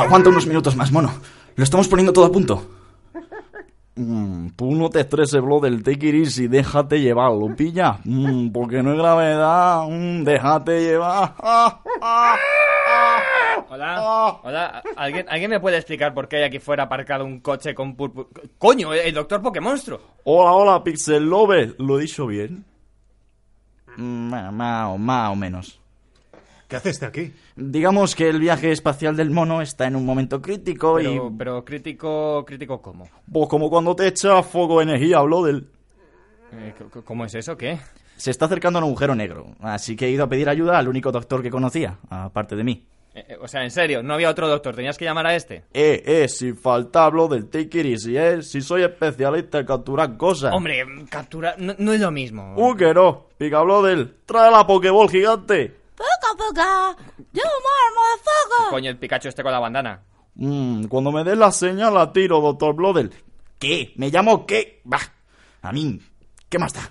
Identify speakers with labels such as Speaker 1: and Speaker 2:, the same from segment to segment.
Speaker 1: Aguanta unos minutos más, mono. Lo estamos poniendo todo a punto. Mm, tú no te estreses, bro, del take it easy, déjate llevar, ¿lo pilla? Mm, porque no es gravedad, mm, déjate llevar. Ah, ah, ah,
Speaker 2: Hola,
Speaker 1: ah.
Speaker 2: hola. ¿Alguien, ¿Alguien me puede explicar por qué hay aquí fuera aparcado un coche con purpur... ¡Coño! El doctor Pokémonstro.
Speaker 1: Hola, hola, Pixel Lover. ¿Lo he dicho bien? Más, más, más o menos.
Speaker 3: ¿Qué haces de aquí?
Speaker 1: Digamos que el viaje espacial del mono está en un momento crítico
Speaker 2: Pero,
Speaker 1: y...
Speaker 2: pero crítico, crítico ¿cómo?
Speaker 1: Pues como cuando te echa fuego de energía, hablo del...
Speaker 2: Eh, ¿Cómo es eso? ¿Qué?
Speaker 1: Se está acercando a un agujero negro, así que he ido a pedir ayuda al único doctor que conocía, aparte de mí.
Speaker 2: Eh, eh, o sea, en serio, no había otro doctor, tenías que llamar a este.
Speaker 1: Eh, eh, sin falta hablo del take it easy, eh, si soy especialista en capturar cosas.
Speaker 2: Hombre, captura... No, no es lo mismo.
Speaker 1: Uh, que no, pica hablo del... Trae la Pokéball gigante.
Speaker 4: Poca, poca. Yo more, motherfucker.
Speaker 2: Coño, el Pikachu este con la bandana.
Speaker 1: Mm, cuando me des la señal la tiro, doctor Blodel. ¿Qué? ¿Me llamo qué? Bah, a mí, ¿qué más da?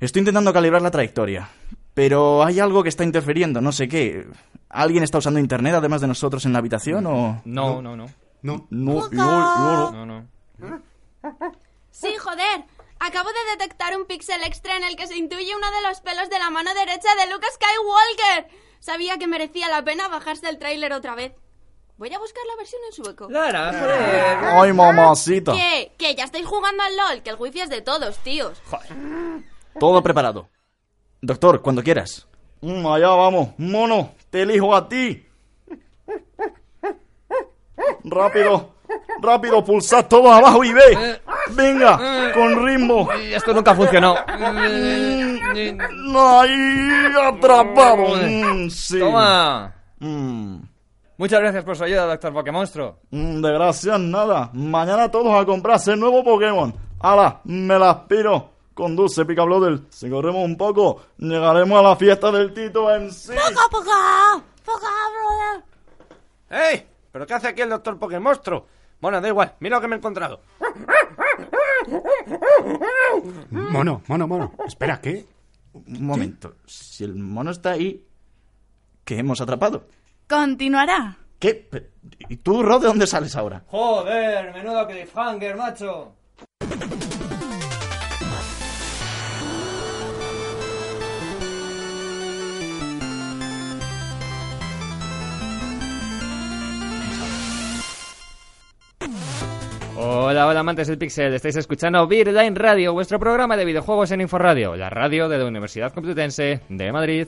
Speaker 1: Estoy intentando calibrar la trayectoria, pero hay algo que está interfiriendo, no sé qué. ¿Alguien está usando internet además de nosotros en la habitación o...?
Speaker 2: No, no, no.
Speaker 3: No.
Speaker 1: No, no, no, no.
Speaker 2: No, no.
Speaker 4: Sí, joder. Acabo de detectar un píxel extra en el que se intuye uno de los pelos de la mano derecha de Luke Skywalker. Sabía que merecía la pena bajarse el tráiler otra vez. Voy a buscar la versión en sueco.
Speaker 2: Lara, joder.
Speaker 1: Ay, mamacita.
Speaker 4: ¿Qué? Que ya estáis jugando al LOL, que el wifi es de todos, tíos.
Speaker 1: Todo preparado. Doctor, cuando quieras. Mm, allá vamos. Mono, te elijo a ti. Rápido, rápido, pulsad todo abajo y ve. Venga, con ritmo.
Speaker 2: Esto nunca funcionó.
Speaker 1: Ahí, atrapado. Mm, sí.
Speaker 2: Toma.
Speaker 1: Mm,
Speaker 2: Muchas gracias por su ayuda, doctor Pokémonstro.
Speaker 1: mm, de gracias, nada. Mañana todos a comprarse el nuevo Pokémon. Hala, me la aspiro. Conduce, Picabloder. Si corremos un poco, llegaremos a la fiesta del Tito en sí.
Speaker 4: Poca, poca. Poca, brother.
Speaker 5: ¡Ey! ¿Pero qué hace aquí el doctor Pokémonstro? Bueno, da igual, mira lo que me he encontrado.
Speaker 3: Mono, mono, mono. Espera, ¿qué?
Speaker 1: Un momento. Si el mono está ahí, ¿qué hemos atrapado?
Speaker 6: Continuará.
Speaker 1: ¿Qué? ¿Y tú, Rod, de dónde sales ahora?
Speaker 2: Joder, menudo cliffhanger, macho. Hola, hola amantes del Pixel, estáis escuchando Beerline Radio, vuestro programa de videojuegos en Inforadio, la radio de la Universidad Complutense de Madrid.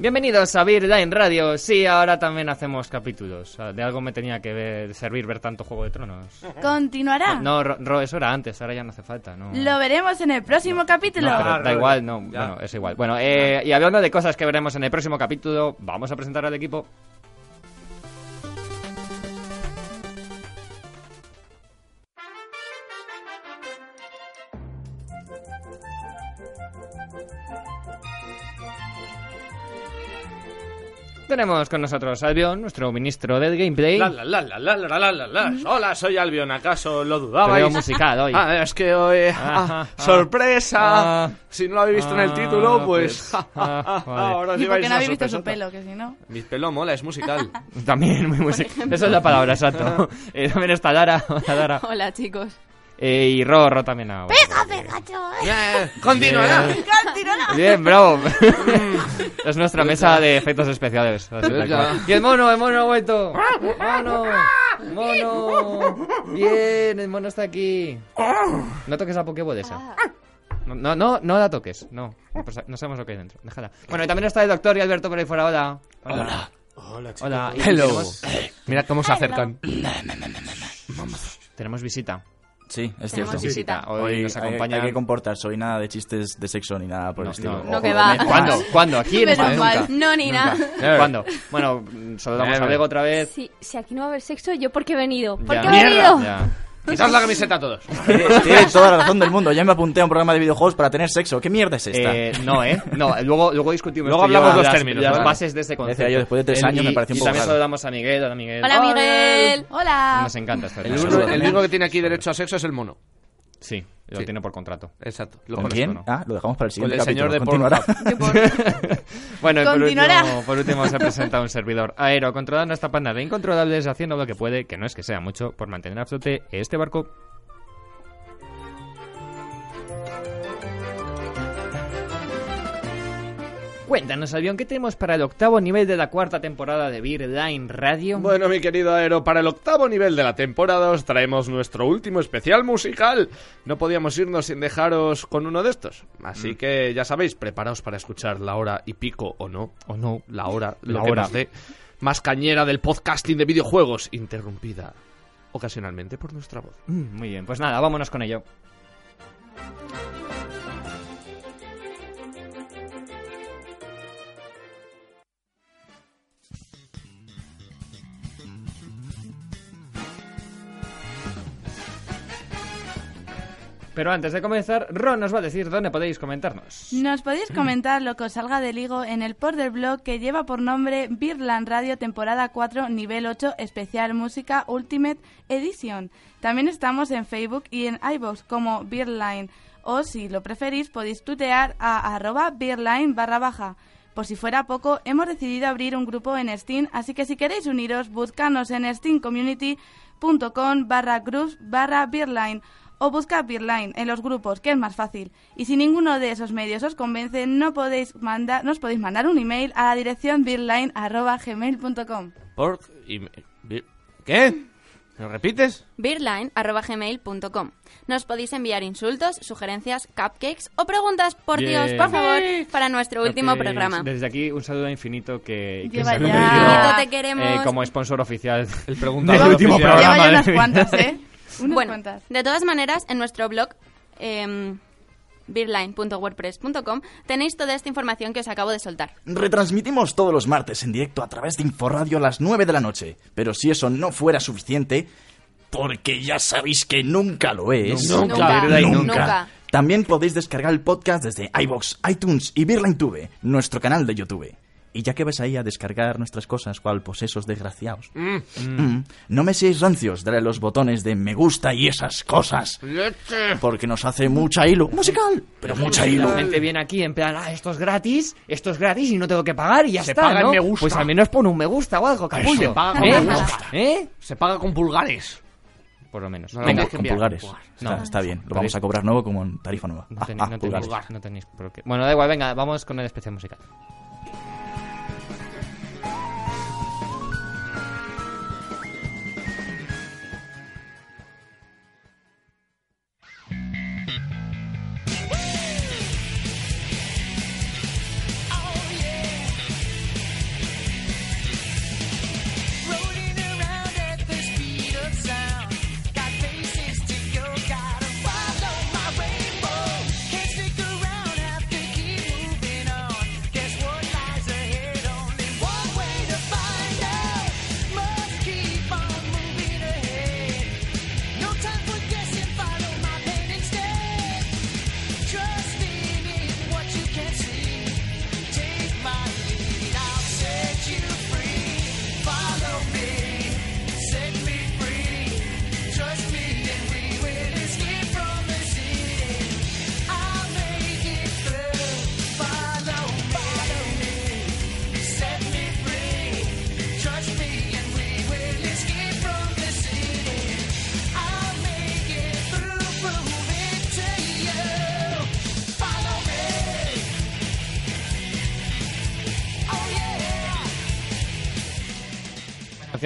Speaker 2: Bienvenidos a Beerline Radio. Sí, ahora también hacemos capítulos. Sea, De algo me tenía que ver- servir ver tanto Juego de Tronos.
Speaker 6: Continuará.
Speaker 2: No, Ro, Ro, eso era antes, ahora ya no hace falta, ¿no?
Speaker 6: Lo veremos en el próximo capítulo.
Speaker 2: No, pero
Speaker 5: Ah,
Speaker 2: da
Speaker 5: Ro,
Speaker 2: igual, no,
Speaker 5: ya.
Speaker 2: bueno, es igual. Bueno, eh, y hablando de cosas que veremos en el próximo capítulo, vamos a presentar al equipo. tenemos con nosotros? Albion, nuestro ministro del gameplay.
Speaker 5: La, la, la, la, la, la, la, mm. Hola, soy Albion, ¿acaso lo dudabais?
Speaker 2: Te musical hoy.
Speaker 5: Ah, es que hoy... Ah
Speaker 2: ah, ah, ah, ah,
Speaker 5: ¡Sorpresa!
Speaker 2: Ah,
Speaker 5: si no lo habéis visto en el título, pues...
Speaker 2: pues
Speaker 5: ahora sí
Speaker 6: vais no habéis visto su pelo, que si no...
Speaker 5: Mi pelo mola, es musical.
Speaker 2: También, muy musical. Esa es la palabra, exacto. Eh, también está Lara. Hola, Lara.
Speaker 4: Hola, chicos.
Speaker 2: Eh, y Ro, Ro también. ah, bueno.
Speaker 4: Pega, Pikachu.
Speaker 5: Eh, ¡Continuará!
Speaker 2: Bien, bravo. es nuestra mesa de efectos especiales. cual. Y el mono, el mono ha vuelto. Mono, mono. Bien, el mono está aquí. No toques la Pokéball esa. No, no, no, no la toques. No, Pues, no sabemos lo que hay dentro. Déjala. Bueno, y también está el doctor y Alberto por ahí fuera. Hola. Hola.
Speaker 3: Hola, chicos.
Speaker 2: Hola. Y
Speaker 5: Hello.
Speaker 2: Tenemos,
Speaker 5: Mira cómo se acercan.
Speaker 2: tenemos visita.
Speaker 1: Sí, es
Speaker 4: Tenemos
Speaker 1: cierto.
Speaker 4: visita.
Speaker 2: Hoy,
Speaker 1: Hoy
Speaker 2: nos
Speaker 1: hay,
Speaker 2: acompaña.
Speaker 1: hay que comportarse, hoy nada de chistes de sexo ni nada por el
Speaker 2: No,
Speaker 1: estilo.
Speaker 2: no.
Speaker 4: No, que va.
Speaker 2: ¿Cuándo? ¿Cuándo? ¿Aquí
Speaker 4: mal.
Speaker 2: Nunca.
Speaker 4: No, ni nada.
Speaker 2: ¿Cuándo? Bueno, saludamos a. Bego otra vez.
Speaker 7: Si, si aquí no va a haber sexo, ¿yo por qué he venido? ¿Por
Speaker 2: Ya.
Speaker 7: qué he venido?
Speaker 2: Ya.
Speaker 5: Quitaos la camiseta a todos.
Speaker 1: Tienes tienes toda la razón del mundo. Ya me apunté a un programa de videojuegos para tener sexo. ¿Qué mierda es esta?
Speaker 2: Eh, no, ¿eh? No, luego, luego discutimos.
Speaker 5: Luego
Speaker 2: y
Speaker 5: hablamos los
Speaker 2: las-
Speaker 5: términos,
Speaker 2: Las bases de este concepto.
Speaker 1: Decía yo, después de tres años me pareció un
Speaker 2: y
Speaker 1: poco
Speaker 2: también
Speaker 1: raro.
Speaker 2: saludamos a Miguel. Hola, Miguel.
Speaker 4: Hola, Miguel.
Speaker 6: Hola.
Speaker 2: Nos encanta esta
Speaker 5: el único que tiene aquí derecho a sexo es el mono.
Speaker 2: Sí, lo
Speaker 5: Sí.
Speaker 2: tiene por contrato.
Speaker 5: Exacto. Lo
Speaker 1: ¿Con quién?
Speaker 2: ¿no?
Speaker 1: Ah, lo dejamos para el
Speaker 5: Con
Speaker 1: siguiente
Speaker 5: el señor de.
Speaker 1: Continuará.
Speaker 5: Pornhub.
Speaker 2: Bueno, y por último, por último se presenta un servidor aero controlando esta panda de incontrolables, haciendo lo que puede, que no es que sea mucho, por mantener a flote este barco. Cuéntanos, Avión, ¿qué tenemos para el octavo nivel de la cuarta temporada de Beer Line Radio?
Speaker 5: Bueno, mi querido Aero, para el octavo nivel de la temporada os traemos nuestro último especial musical. No podíamos irnos sin dejaros con uno de estos. Así que ya sabéis, preparaos para escuchar la hora y pico o no. O no, la hora,
Speaker 2: La hora.
Speaker 5: dé. Más cañera del podcasting de videojuegos, interrumpida ocasionalmente por nuestra voz.
Speaker 2: Mm, Muy bien, pues nada, vámonos con ello. Pero antes de comenzar, Ron nos va a decir dónde podéis comentarnos.
Speaker 6: Nos podéis comentar lo que os salga del higo en el post del blog que lleva por nombre Birland Radio temporada 4 nivel 8 especial música Ultimate Edition. También estamos en Facebook y en iVoox como Beerline o si lo preferís podéis tutear a arroba Beerline barra baja. Por si fuera poco, hemos decidido abrir un grupo en Steam, así que si queréis uniros, buscanos en steamcommunity.com barra groups barra Beerline o buscad Beerline en los grupos, que es más fácil. Y si ninguno de esos medios os convence, no podéis mandar, nos podéis mandar un email a la dirección beerline.gmail.com.
Speaker 5: Por... ¿Qué? ¿Me lo repites?
Speaker 4: beerline.gmail.com. Nos podéis enviar insultos, sugerencias, cupcakes o preguntas, por
Speaker 2: Bien.
Speaker 4: Dios, por favor, para nuestro último programa.
Speaker 2: Desde aquí un saludo a Infinito que, que
Speaker 6: Lleva
Speaker 2: se ha
Speaker 6: ya-
Speaker 2: convertido,
Speaker 4: Infinito, te queremos.
Speaker 2: eh, como sponsor oficial
Speaker 5: El
Speaker 2: del
Speaker 5: preguntador
Speaker 2: último
Speaker 5: oficial.
Speaker 2: programa.
Speaker 6: Lleva ya unas cuantas, ¿eh? Unas
Speaker 4: bueno,
Speaker 6: cuantas.
Speaker 4: de todas maneras, en nuestro blog em, beerline.wordpress.com tenéis toda esta información que os acabo de soltar.
Speaker 1: Retransmitimos todos los martes en directo a través de Inforradio a las 9 de la noche. Pero si eso no fuera suficiente, porque ya sabéis que nunca lo es.
Speaker 5: Nunca,
Speaker 4: Nunca,
Speaker 1: nunca.
Speaker 4: nunca.
Speaker 1: También podéis descargar el podcast desde iBox, iTunes y BeerlineTube, nuestro canal de YouTube. Y ya que vais ahí a descargar nuestras cosas cual posesos desgraciados,
Speaker 5: Mm.
Speaker 1: mm, no me seáis rancios, darle los botones de me gusta y esas cosas,
Speaker 5: Leche.
Speaker 1: porque nos hace mucha hilo musical, pero mucha hilo.
Speaker 2: La gente viene aquí en plan, ah, esto es gratis, esto es gratis y no tengo que pagar y ya
Speaker 5: Se
Speaker 2: está,
Speaker 5: paga
Speaker 2: ¿no?
Speaker 5: me gusta.
Speaker 2: Pues al menos pon un me gusta o algo, capullo.
Speaker 5: se paga con
Speaker 2: ¿Eh?
Speaker 5: me gusta.
Speaker 2: ¿Eh?
Speaker 5: Se paga con pulgares.
Speaker 2: Por lo menos.
Speaker 5: No,
Speaker 2: Venga,
Speaker 5: no,
Speaker 1: con pulgares.
Speaker 5: pulgar.
Speaker 1: Está,
Speaker 2: No.
Speaker 1: está bien, lo vamos a cobrar nuevo como en tarifa nueva.
Speaker 2: no,
Speaker 1: Ah,
Speaker 2: tenéis,
Speaker 1: ah,
Speaker 2: no, tenéis, no tenéis por qué. Bueno, da igual, venga, vamos con el especial musical.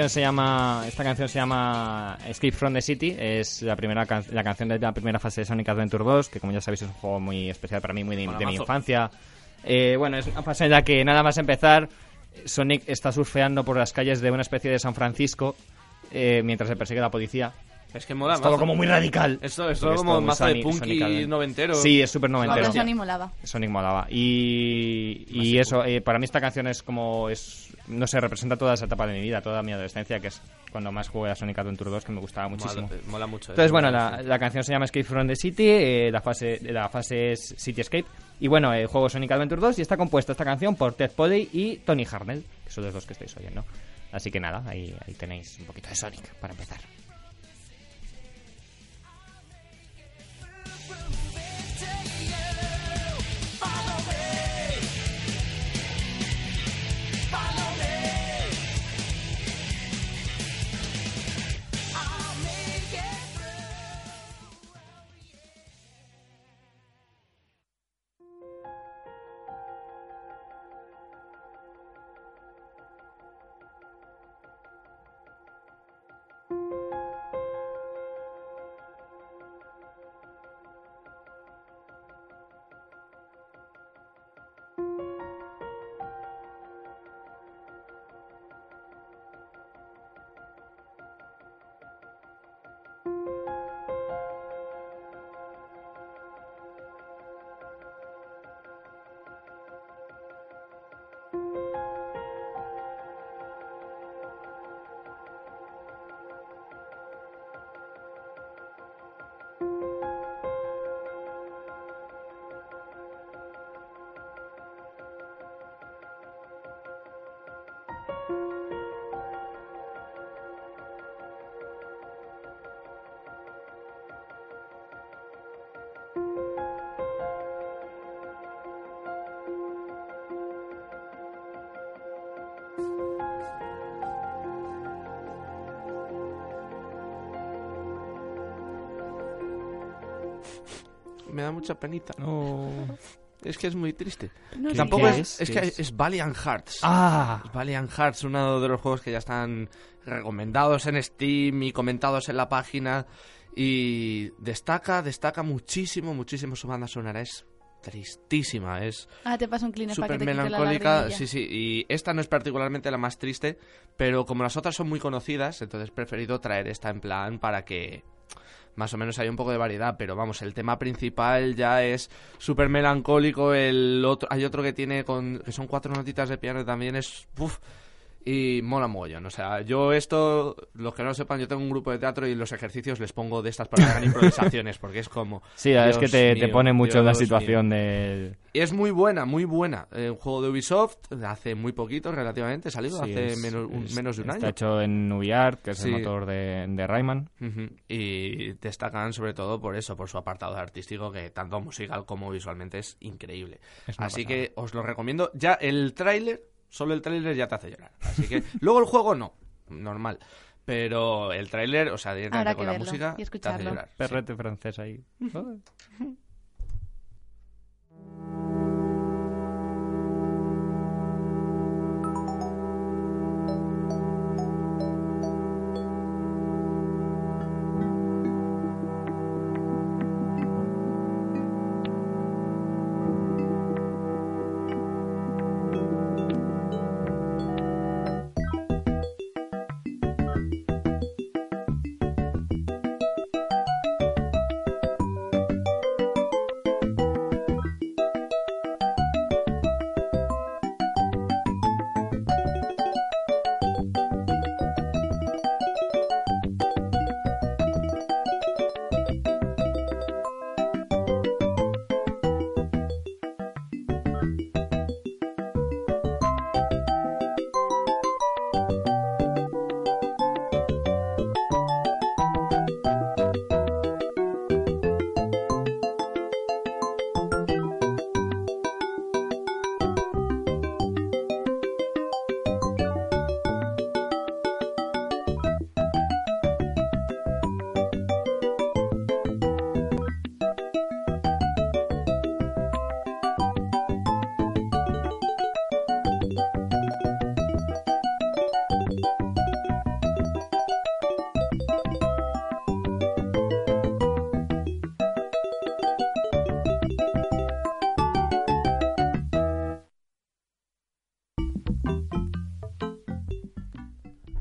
Speaker 2: Canción se llama, esta canción se llama Escape from the City, es la primera can- la canción de la primera fase de Sonic Adventure 2, que como ya sabéis es un juego muy especial para mí, muy de, de mi infancia. Eh, bueno, es una fase en la que nada más empezar, Sonic está surfeando por las calles de una especie de San Francisco eh, mientras se persigue la policía.
Speaker 5: Es que mola
Speaker 2: Es todo como muy radical.
Speaker 5: Esto es todo como mazo de
Speaker 2: Sonic-
Speaker 5: punky
Speaker 2: Sonic Adventure.
Speaker 5: noventero.
Speaker 2: Sí, es súper noventero.
Speaker 6: Sony molaba.
Speaker 2: Sonic molaba. Y, y eso, eh, para mí esta canción es como. es no sé, representa toda esa etapa de mi vida, toda mi adolescencia, que es cuando más jugué a Sonic Adventure 2, que me gustaba muchísimo.
Speaker 5: Mola, mola mucho.
Speaker 2: Entonces,
Speaker 5: eso,
Speaker 2: bueno, la, canción se llama Escape from the City, eh, la, fase, la fase es City Escape. Y bueno, el juego Sonic Adventure 2 y está compuesta esta canción por Ted Poley y Tony Harnell, que son los dos que estáis oyendo. Así que nada, ahí, ahí tenéis un poquito de Sonic para empezar.
Speaker 5: Da mucha penita. Es que es muy triste.
Speaker 6: No
Speaker 5: Tampoco
Speaker 6: qué
Speaker 5: es, es que es Valiant Hearts.
Speaker 2: ¡Ah!
Speaker 5: Es Valiant Hearts, uno de los juegos que ya están recomendados en Steam y comentados en la página. Y destaca, destaca muchísimo, muchísimo su banda sonora. Es tristísima, es
Speaker 6: Ah, te paso un Kleenex para que te quite la
Speaker 5: melancólica. Sí, sí, y esta no es particularmente la más triste, pero como las otras son muy conocidas, entonces he preferido traer esta en plan para que más o menos haya un poco de variedad, pero vamos, el tema principal ya es súper melancólico, el otro, hay otro que tiene con, que son cuatro notitas de piano también es, uf, y mola mogollón, o sea, yo esto, los que no lo sepan, yo tengo un grupo de teatro y los ejercicios les pongo de estas para que hagan improvisaciones, porque es como...
Speaker 2: Sí, es que te, te pone mucho en la
Speaker 5: Dios mío.
Speaker 2: situación del...
Speaker 5: Y es muy buena, muy buena. Eh, un juego de Ubisoft, hace muy poquito relativamente, salido
Speaker 2: Sí,
Speaker 5: hace
Speaker 2: es-
Speaker 5: menos, un-
Speaker 2: es-
Speaker 5: menos de un
Speaker 2: Está
Speaker 5: año.
Speaker 2: hecho en UbiArt, que es
Speaker 5: Sí.
Speaker 2: el motor de, de Rayman.
Speaker 5: Y destacan sobre todo por eso, por su apartado artístico, que tanto musical como visualmente es increíble.
Speaker 2: Es
Speaker 5: Así
Speaker 2: pasada.
Speaker 5: que os lo recomiendo. Ya el tráiler, solo el tráiler ya te hace llorar. Así que luego el juego no, normal. Pero el tráiler, o sea, directamente con la
Speaker 6: verlo
Speaker 5: música,
Speaker 6: y
Speaker 5: te hace
Speaker 6: escucharlo.
Speaker 5: llorar. Sí.
Speaker 2: Perrete francés ahí.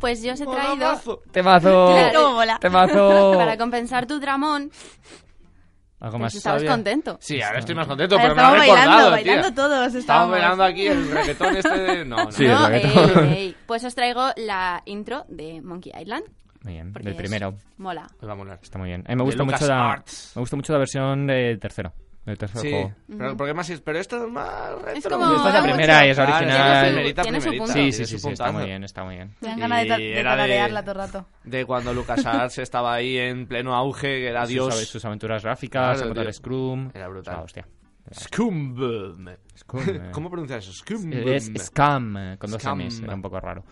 Speaker 4: Pues yo os he traído.
Speaker 2: ¡Temazo!
Speaker 6: Claro.
Speaker 2: ¡Temazo!
Speaker 4: para compensar tu dramón,
Speaker 2: Algo
Speaker 4: Pues
Speaker 2: más
Speaker 4: estabas
Speaker 2: sabia.
Speaker 4: contento.
Speaker 5: Sí, ahora estoy más contento,
Speaker 6: Ahora
Speaker 5: pero me lo
Speaker 6: bailando,
Speaker 5: recordado,
Speaker 6: bailando
Speaker 5: tía.
Speaker 6: todos.
Speaker 5: Estamos
Speaker 6: estábamos.
Speaker 5: bailando aquí el reggaetón este de... No, no.
Speaker 2: Sí,
Speaker 4: no,
Speaker 2: el reggaetón.
Speaker 4: ey, ey. Pues os traigo la intro de Monkey Island.
Speaker 2: Muy bien, del primero.
Speaker 4: Mola.
Speaker 5: Me va a molar.
Speaker 2: Está muy bien. A mí me
Speaker 5: De
Speaker 2: gusta mucho la,
Speaker 5: Arts.
Speaker 2: me gusta mucho la versión del tercero. Del tercer
Speaker 5: Sí,
Speaker 2: juego.
Speaker 5: pero, porque más, pero esto es más retro.
Speaker 4: como-
Speaker 2: Esta es la
Speaker 4: mucho.
Speaker 2: primera y es
Speaker 5: Claro,
Speaker 2: original.
Speaker 4: Tiene su-
Speaker 5: primerita,
Speaker 4: tiene su
Speaker 5: primerita.
Speaker 4: punto.
Speaker 2: Sí, sí, sí, sí, está muy bien, está muy bien.
Speaker 6: Me dan ganas de, de
Speaker 5: era de-
Speaker 6: todo el rato.
Speaker 5: De cuando LucasArts estaba ahí en pleno auge, que era
Speaker 2: Sus,
Speaker 5: Dios.
Speaker 2: sus aventuras gráficas,
Speaker 5: Claro,
Speaker 2: el. Scrum.
Speaker 5: Era brutal.
Speaker 2: Ah, hostia. Eh.
Speaker 5: ¿Cómo pronuncias eso? Scumboom.
Speaker 2: Es Scam, eh, con dos
Speaker 5: Scam.
Speaker 2: M's. Era un poco raro.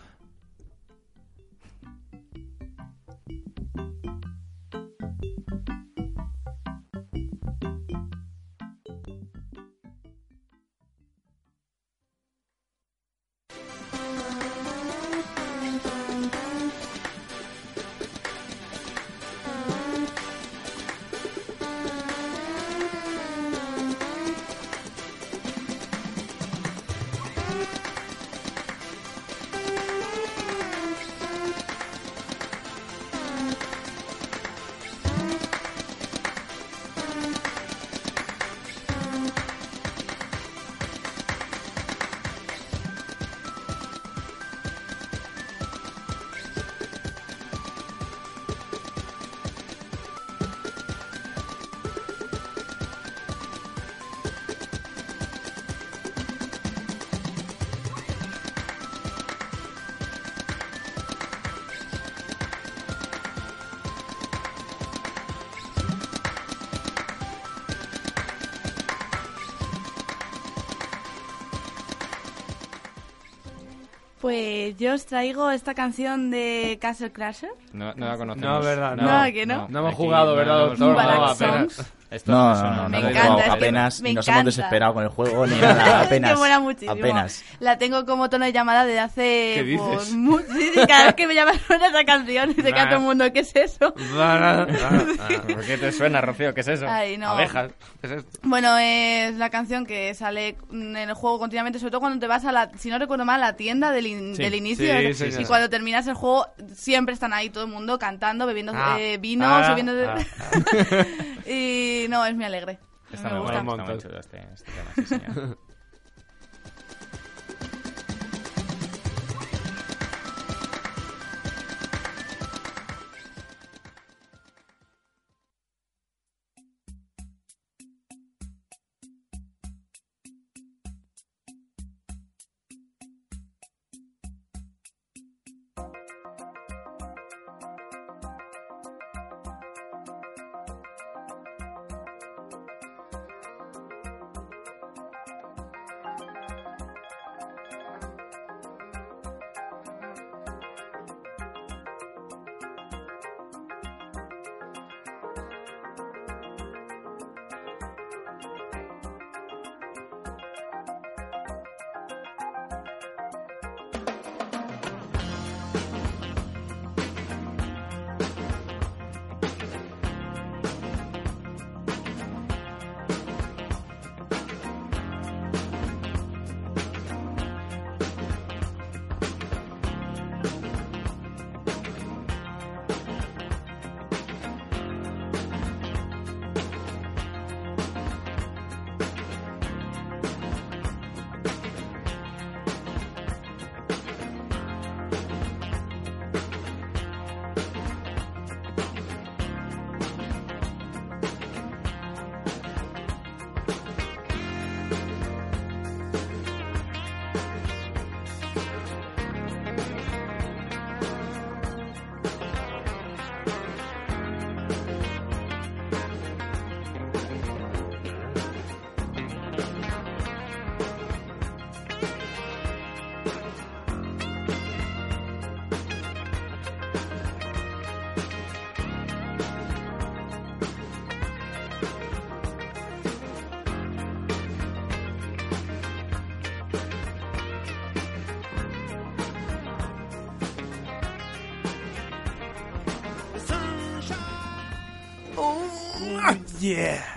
Speaker 6: Pues yo os traigo esta canción de Castle Crasher.
Speaker 2: No, no la conocemos.
Speaker 5: No, verdad, no.
Speaker 6: No, ¿que no?
Speaker 5: No hemos
Speaker 2: aquí
Speaker 5: jugado, ¿verdad, doctor?
Speaker 6: No.
Speaker 2: Esto
Speaker 1: No,
Speaker 2: suena-
Speaker 1: no, no,
Speaker 6: Me
Speaker 1: no,
Speaker 6: encanta,
Speaker 1: no,
Speaker 6: es que
Speaker 1: apenas,
Speaker 6: me
Speaker 1: nos
Speaker 6: encanta.
Speaker 1: hemos desesperado con el juego, ni nada, apenas.
Speaker 6: mola muchísimo.
Speaker 1: Apenas.
Speaker 6: La tengo como tono de llamada de hace...
Speaker 5: ¿Qué dices?
Speaker 6: pues, sí, sí, cada vez que me llaman suena esa canción y se queda todo el mundo, ¿qué es eso?
Speaker 2: ¿Por qué te suena, Rocío? ¿Qué es eso?
Speaker 6: Ay, no.
Speaker 5: Abejas. ¿Qué es esto?
Speaker 6: Bueno, es la canción que sale en el juego continuamente, sobre todo cuando te vas a la, si no recuerdo mal, a la tienda del, in-
Speaker 2: Sí,
Speaker 6: del inicio.
Speaker 5: sí,
Speaker 6: y
Speaker 5: sí, sí.
Speaker 6: cuando terminas el juego, siempre están ahí todo el mundo cantando, bebiendo
Speaker 5: Ah,
Speaker 6: eh, vino,
Speaker 5: ah,
Speaker 6: subiendo...
Speaker 5: ah,
Speaker 6: y no, es muy alegre.
Speaker 2: Está
Speaker 6: me
Speaker 2: muy
Speaker 6: gusta.
Speaker 2: bueno,
Speaker 5: Un
Speaker 2: está muy
Speaker 5: montón.
Speaker 2: chulo este, este tema, sí, señor.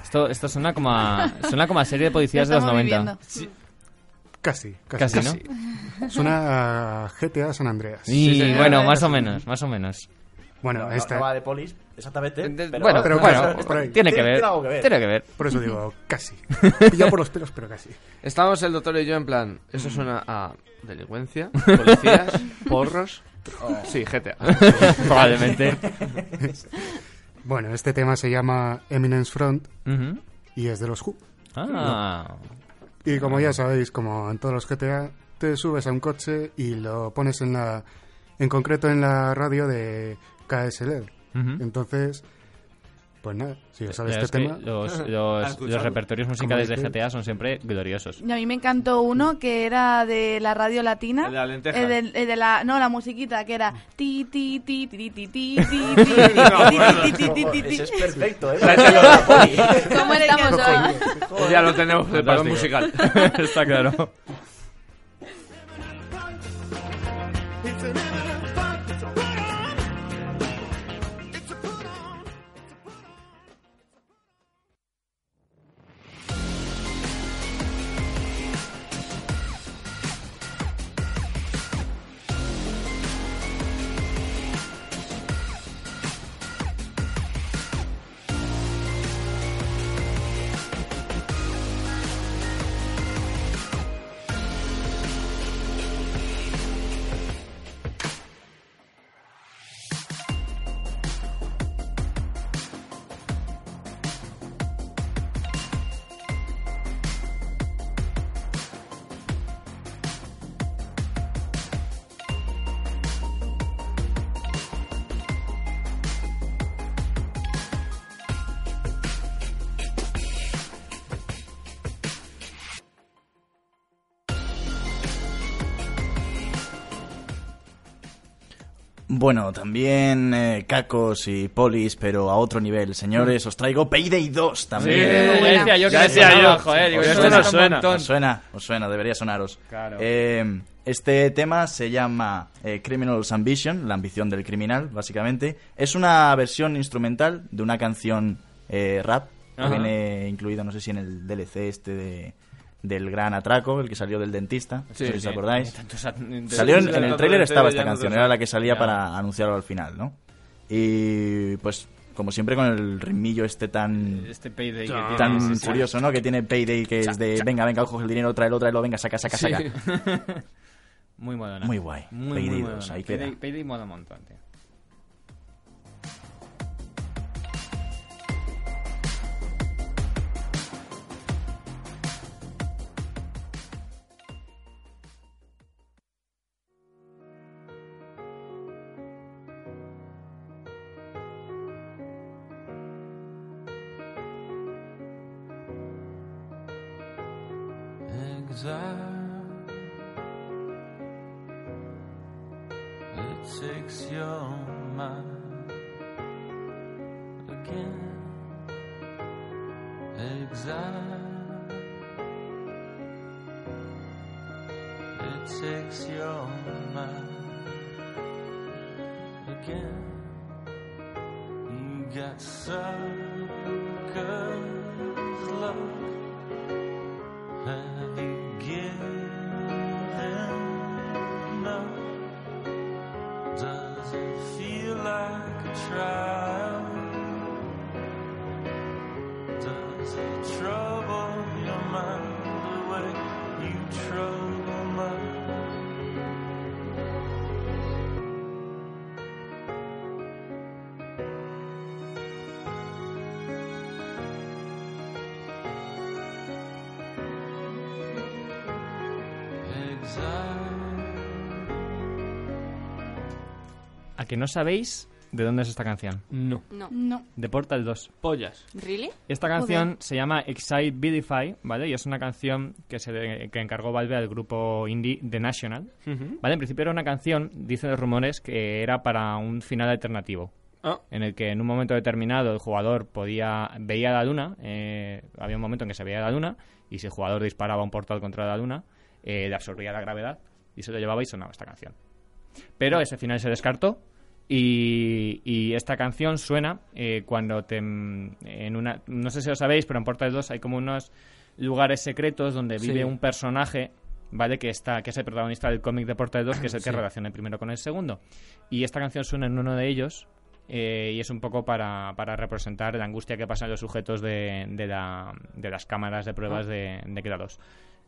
Speaker 2: Esto, esto suena como a, suena como a serie de policías de
Speaker 6: Lo
Speaker 2: los
Speaker 6: estamos
Speaker 2: 90.
Speaker 6: viviendo.
Speaker 3: Casi, casi.
Speaker 2: Casi, ¿no?
Speaker 3: Suena a GTA San Andreas.
Speaker 2: Y
Speaker 5: Sí,
Speaker 2: bueno, más o menos, más o menos.
Speaker 3: Bueno,
Speaker 1: no, no-
Speaker 3: este-
Speaker 1: no va de polis, exactamente.
Speaker 2: De-
Speaker 1: pero-
Speaker 2: bueno,
Speaker 3: pero
Speaker 2: bueno,
Speaker 3: ahí.
Speaker 2: tiene que
Speaker 1: Tiene-
Speaker 2: ver.
Speaker 1: tiene que ver.
Speaker 2: Tiene que ver.
Speaker 3: Por eso digo, casi. Pillado por los pelos, pero casi.
Speaker 5: Estábamos el doctor y yo en plan, eso suena a delincuencia, policías, porros. Sí, GTA.
Speaker 2: Probablemente.
Speaker 3: Bueno, este tema se llama Eminence Front y es de los Who.
Speaker 2: Ah.
Speaker 3: Y como ya sabéis, como en todos los GTA, te subes a un coche y lo pones en la... En concreto en la radio de KSL.
Speaker 2: Ujú.
Speaker 3: Entonces, pues nada, si os sale
Speaker 2: los
Speaker 3: este tema.
Speaker 2: Los, los, repertorios musicales de GTA son siempre gloriosos.
Speaker 6: Y a mí me encantó uno que era de la radio latina.
Speaker 5: De la lenteja.
Speaker 6: No, la musiquita que era. Ti, ti, ti, ti, ti, ti,
Speaker 1: Ese es perfecto, ¿eh?
Speaker 6: ¿Cómo estamos ahora?
Speaker 5: Ya lo tenemos de
Speaker 2: paro
Speaker 5: musical.
Speaker 2: Está claro.
Speaker 1: Bueno, también eh, cacos y polis, pero a otro nivel. Señores, os traigo Payday 2 también.
Speaker 2: ya decía yo que
Speaker 5: Ya decía yo.
Speaker 2: joder, digo, esto
Speaker 5: no
Speaker 2: suena.
Speaker 1: Os suena, os suena, debería sonaros.
Speaker 2: Claro.
Speaker 1: Eh, este tema se llama eh, Criminal's Ambition, la ambición del criminal, básicamente. Es una versión instrumental de una canción eh, rap que
Speaker 2: Ajá.
Speaker 1: viene incluida, no sé si en el DLC este de, del gran atraco, el que salió del dentista. no sé si os acordáis. Salió en,
Speaker 5: sí,
Speaker 1: en el tráiler estaba esta canción, era la que salía
Speaker 2: Ya.
Speaker 1: para anunciarlo al final, ¿no? Y pues, como siempre, con el ritmillo este tan
Speaker 2: Este payday que tiene,
Speaker 1: tan
Speaker 2: sí, sí.
Speaker 1: curioso, ¿no? Que tiene Payday, que es de venga, venga, coge el dinero, tráelo, tráelo, venga, saca, saca,
Speaker 2: Sí.
Speaker 1: saca.
Speaker 2: Muy moderno.
Speaker 1: Muy guay.
Speaker 2: Muy,
Speaker 1: Payday
Speaker 2: muy
Speaker 1: 2,
Speaker 2: moderno.
Speaker 1: ahí
Speaker 2: Payday,
Speaker 1: queda.
Speaker 2: Payday mola un montón, tío.
Speaker 8: ¿A
Speaker 2: que no sabéis de dónde es esta canción?
Speaker 5: No.
Speaker 4: No.
Speaker 6: No.
Speaker 2: De Portal 2.
Speaker 5: Pollas.
Speaker 4: ¿Really?
Speaker 2: Esta canción se llama Excite Bidify, ¿vale? Y es una canción que se le- que encargó Valve al grupo indie The National. ¿Vale? En principio era una canción, dicen los rumores, que era para un final alternativo.
Speaker 5: Ah.
Speaker 2: En el que en un momento determinado el jugador podía veía la luna, eh, había un momento en que se veía la luna, y si el jugador disparaba un portal contra la luna, eh, le absorbía la gravedad, y se lo llevaba y sonaba esta canción. Pero ese final se descartó y, y esta canción suena eh, cuando te en una no sé si lo sabéis pero en Portal 2 hay como unos lugares secretos donde vive
Speaker 5: Sí.
Speaker 2: un personaje vale que está que es el protagonista del cómic de Portal 2 que es el que
Speaker 5: Sí.
Speaker 2: relaciona el primero con el segundo y esta canción suena en uno de ellos eh, y es un poco para, para representar la angustia que pasan los sujetos de, de, la- de las cámaras de pruebas de, de grados.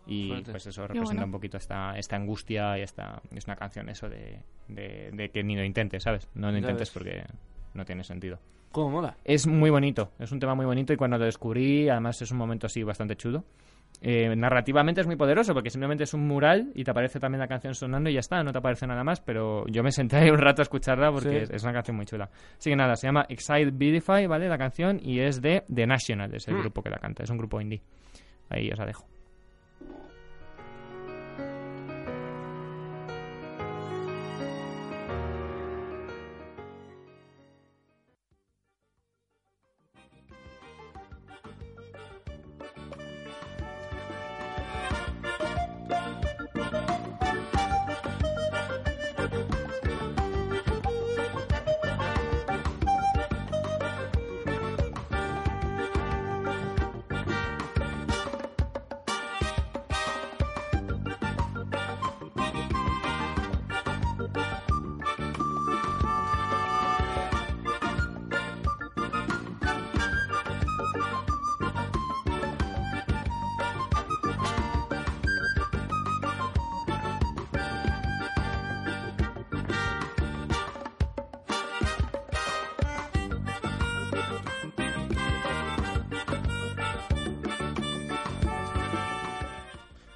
Speaker 2: Y
Speaker 5: Fuerte.
Speaker 2: pues eso representa
Speaker 6: bueno.
Speaker 2: un poquito esta, esta angustia y esta es una canción eso de, de, de que ni lo intentes, ¿sabes? No lo intentes porque no tiene sentido.
Speaker 5: ¿Cómo mola?
Speaker 2: Es muy bonito, es un tema muy bonito y cuando lo descubrí, además es un momento así bastante chulo. Eh, narrativamente es muy poderoso porque simplemente es un mural y te aparece también la canción sonando y ya está, no te aparece nada más, pero yo me senté ahí un rato a escucharla porque
Speaker 5: Sí.
Speaker 2: es, es una canción muy chula. Así que nada, se llama Excite Beautify, ¿vale? La canción y es de The National, es el
Speaker 5: Mm.
Speaker 2: grupo que la canta, es un grupo indie. Ahí os la dejo.